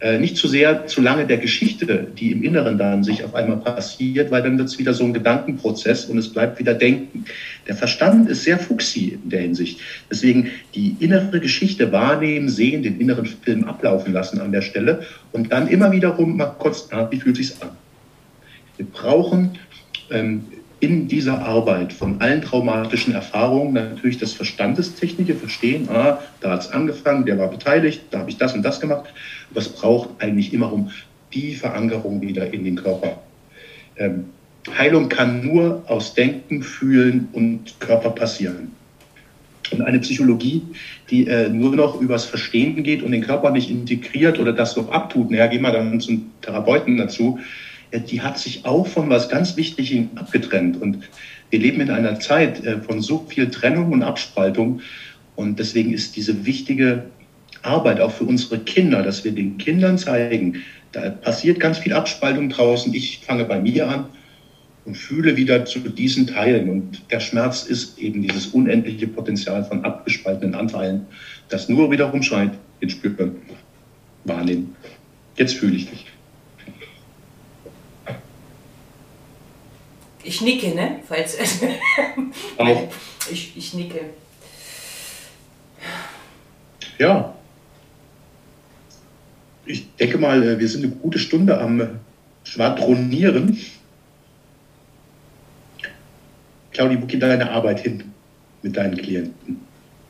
Äh, nicht zu sehr, zu lange der Geschichte, die im Inneren dann sich auf einmal passiert, weil dann wird es wieder so ein Gedankenprozess und es bleibt wieder Denken. Der Verstand ist sehr fuchsi in der Hinsicht. Deswegen die innere Geschichte wahrnehmen, sehen, den inneren Film ablaufen lassen an der Stelle und dann immer wiederum mal kurz, ah, wie fühlt sich's an? Wir brauchen ähm, in dieser Arbeit von allen traumatischen Erfahrungen natürlich das Verstandestechnische verstehen, ah, da hat es angefangen, der war beteiligt, da habe ich das und das gemacht. Es braucht eigentlich immer um die Verankerung wieder in den Körper. Ähm, Heilung kann nur aus Denken, Fühlen und Körper passieren. Und eine Psychologie, die äh, nur noch übers Verstehen geht und den Körper nicht integriert oder das noch abtut, naja, gehen wir dann zum Therapeuten dazu, die hat sich auch von was ganz Wichtigem abgetrennt. Und wir leben in einer Zeit äh, von so viel Trennung und Abspaltung. Und deswegen ist diese wichtige Arbeit auch für unsere Kinder, dass wir den Kindern zeigen, da passiert ganz viel Abspaltung draußen. Ich fange bei mir an. und fühle wieder zu diesen Teilen. Und der Schmerz ist eben dieses unendliche Potenzial von abgespaltenen Anteilen, das nur wiederum scheint, den Spüren wahrnehmen. Jetzt fühle ich dich. Ich nicke, ne? Falls. Ich, ich nicke. Ja. Ich denke mal, äh, wir sind eine gute Stunde am Schwadronieren. Claudi, wo geht deine Arbeit hin mit deinen Klienten?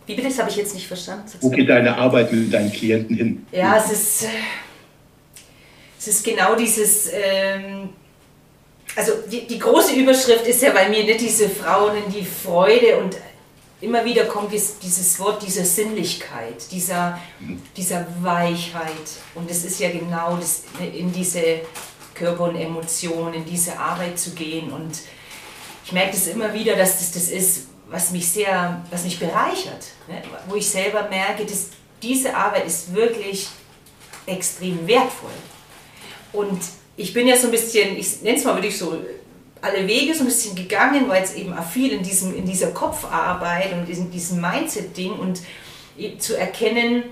Wie bitte? Das habe ich jetzt nicht verstanden. Wo geht deine Arbeit mit deinen Klienten hin? Ja, es ist, äh, es ist genau dieses, ähm, also die, die große Überschrift ist ja bei mir nicht diese Frauen in die Freude und immer wieder kommt dieses Wort dieser Sinnlichkeit, dieser, dieser Weichheit. Und es ist ja genau das, in diese Körper und Emotionen, in diese Arbeit zu gehen. Und ich merke das immer wieder, dass das das ist, was mich sehr, was mich bereichert, ne? wo ich selber merke, dass diese Arbeit ist wirklich extrem wertvoll. Und ich bin ja so ein bisschen, ich nenne es mal wirklich so, alle Wege so ein bisschen gegangen, weil es eben viel in, diesem, in dieser Kopfarbeit und in diesem Mindset-Ding und zu erkennen,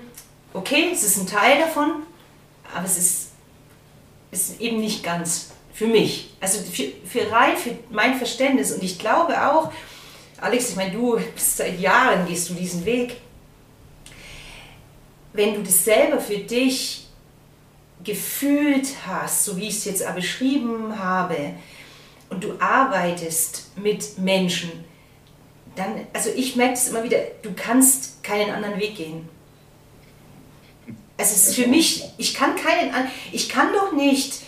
okay, es ist ein Teil davon, aber es ist, ist eben nicht ganz für mich. Also für, für rein, für mein Verständnis. Und ich glaube auch, Alex, ich meine, du bist seit Jahren, gehst du diesen Weg. Wenn du das selber für dich gefühlt hast, so wie ich es jetzt auch beschrieben habe, und du arbeitest mit Menschen, dann, also ich merke es immer wieder, du kannst keinen anderen Weg gehen. Also es ist für mich, ich kann keinen, ich kann doch nicht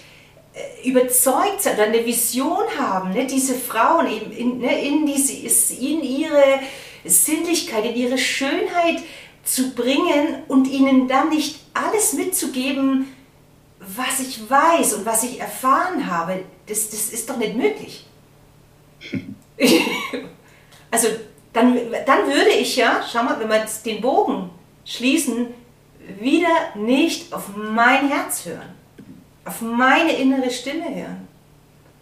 äh, überzeugt sein oder eine Vision haben, ne, diese Frauen eben in, ne, in, diese, in ihre Sinnlichkeit, in ihre Schönheit zu bringen und ihnen dann nicht alles mitzugeben, was ich weiß und was ich erfahren habe. Das, das ist doch nicht möglich. also dann, dann würde ich ja, schau mal, wenn wir jetzt den Bogen schließen, wieder nicht auf mein Herz hören auf meine innere Stimme hören.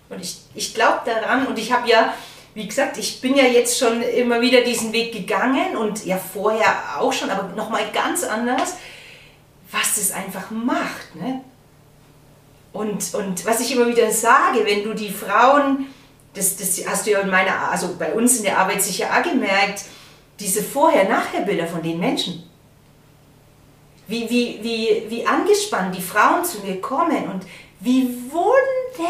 Und ich, ich glaube daran und ich habe ja, wie gesagt, ich bin ja jetzt schon immer wieder diesen Weg gegangen und ja vorher auch schon, aber nochmal ganz anders, was das einfach macht. Ne? Und, und was ich immer wieder sage, wenn du die Frauen, das, das hast du ja in meiner, also bei uns in der Arbeit sicher auch gemerkt, diese Vorher-Nachher-Bilder von den Menschen wie, wie, wie, wie angespannt die Frauen zu mir kommen und wie wunderschön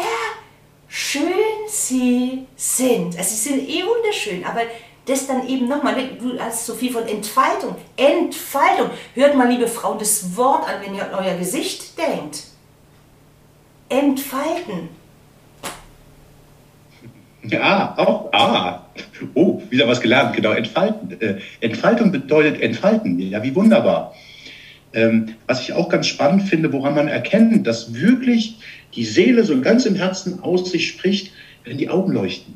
sie sind. Also sie sind eh wunderschön, aber das dann eben nochmal, du hast so viel von Entfaltung. Entfaltung. Hört mal, liebe Frauen, das Wort an, wenn ihr an euer Gesicht denkt. Entfalten. Ja, auch, ah, oh, wieder was gelernt, genau, entfalten. Äh, Entfaltung bedeutet entfalten, ja, wie wunderbar. Ähm, was ich auch ganz spannend finde, woran man erkennt, dass wirklich die Seele so ganz im Herzen aus sich spricht, wenn die Augen leuchten.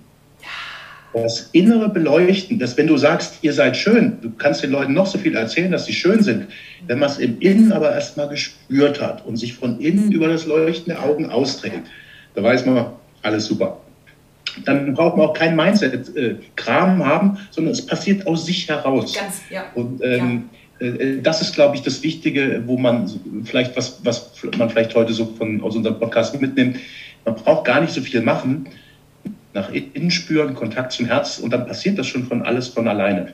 Das innere Beleuchten, dass wenn du sagst, ihr seid schön, du kannst den Leuten noch so viel erzählen, dass sie schön sind. Wenn man es im Innen aber erstmal gespürt hat und sich von innen über das Leuchten der Augen austrägt, da weiß man, alles super. Dann braucht man auch kein Mindset-Kram haben, sondern es passiert aus sich heraus. Ganz, ja. Und ähm, ja äh, das ist, glaube ich, das Wichtige, wo man vielleicht, was, was man vielleicht heute so von, aus unserem Podcast mitnimmt. Man braucht gar nicht so viel machen. Nach innen spüren, Kontakt zum Herz und dann passiert das schon von alles von alleine.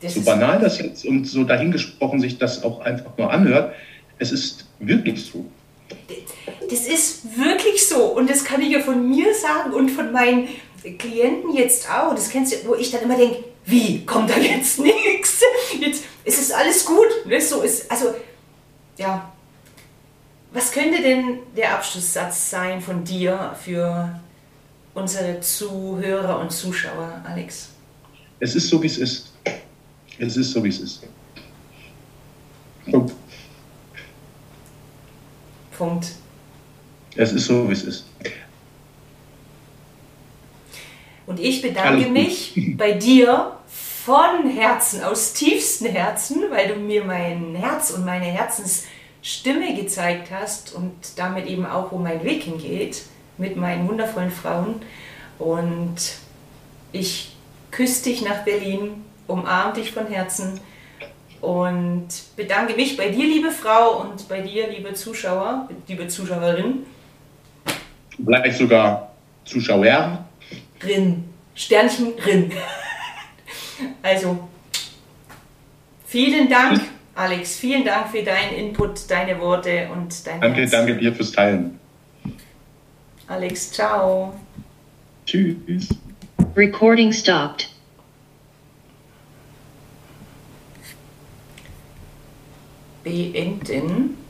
Das so banal das jetzt und so dahingesprochen sich das auch einfach nur anhört, es ist wirklich so. Das ist wirklich so und das kann ich ja von mir sagen und von meinen Klienten jetzt auch. Das kennst du, wo ich dann immer denke, wie kommt da jetzt nichts? Jetzt ist es alles gut. Ne? So ist, also, ja. Was könnte denn der Abschlusssatz sein von dir für unsere Zuhörer und Zuschauer, Alex? Es ist so, wie es ist. Es ist so, wie es ist. Punkt. Punkt. Es ist so, wie es ist. Und ich bedanke mich bei dir von Herzen, aus tiefstem Herzen, weil du mir mein Herz und meine Herzensstimme gezeigt hast und damit eben auch, wo mein Weg hingeht mit meinen wundervollen Frauen. Und ich küsse dich nach Berlin, umarm dich von Herzen und bedanke mich bei dir, liebe Frau, und bei dir, liebe Zuschauer, liebe Zuschauerin. Vielleicht sogar Zuschauer. Rin. Sternchen Rin. Also, vielen Dank, Alex. Vielen Dank für deinen Input, deine Worte und dein Danke, Herz. danke dir fürs Teilen. Alex, ciao. Tschüss. Recording stopped. Beenden.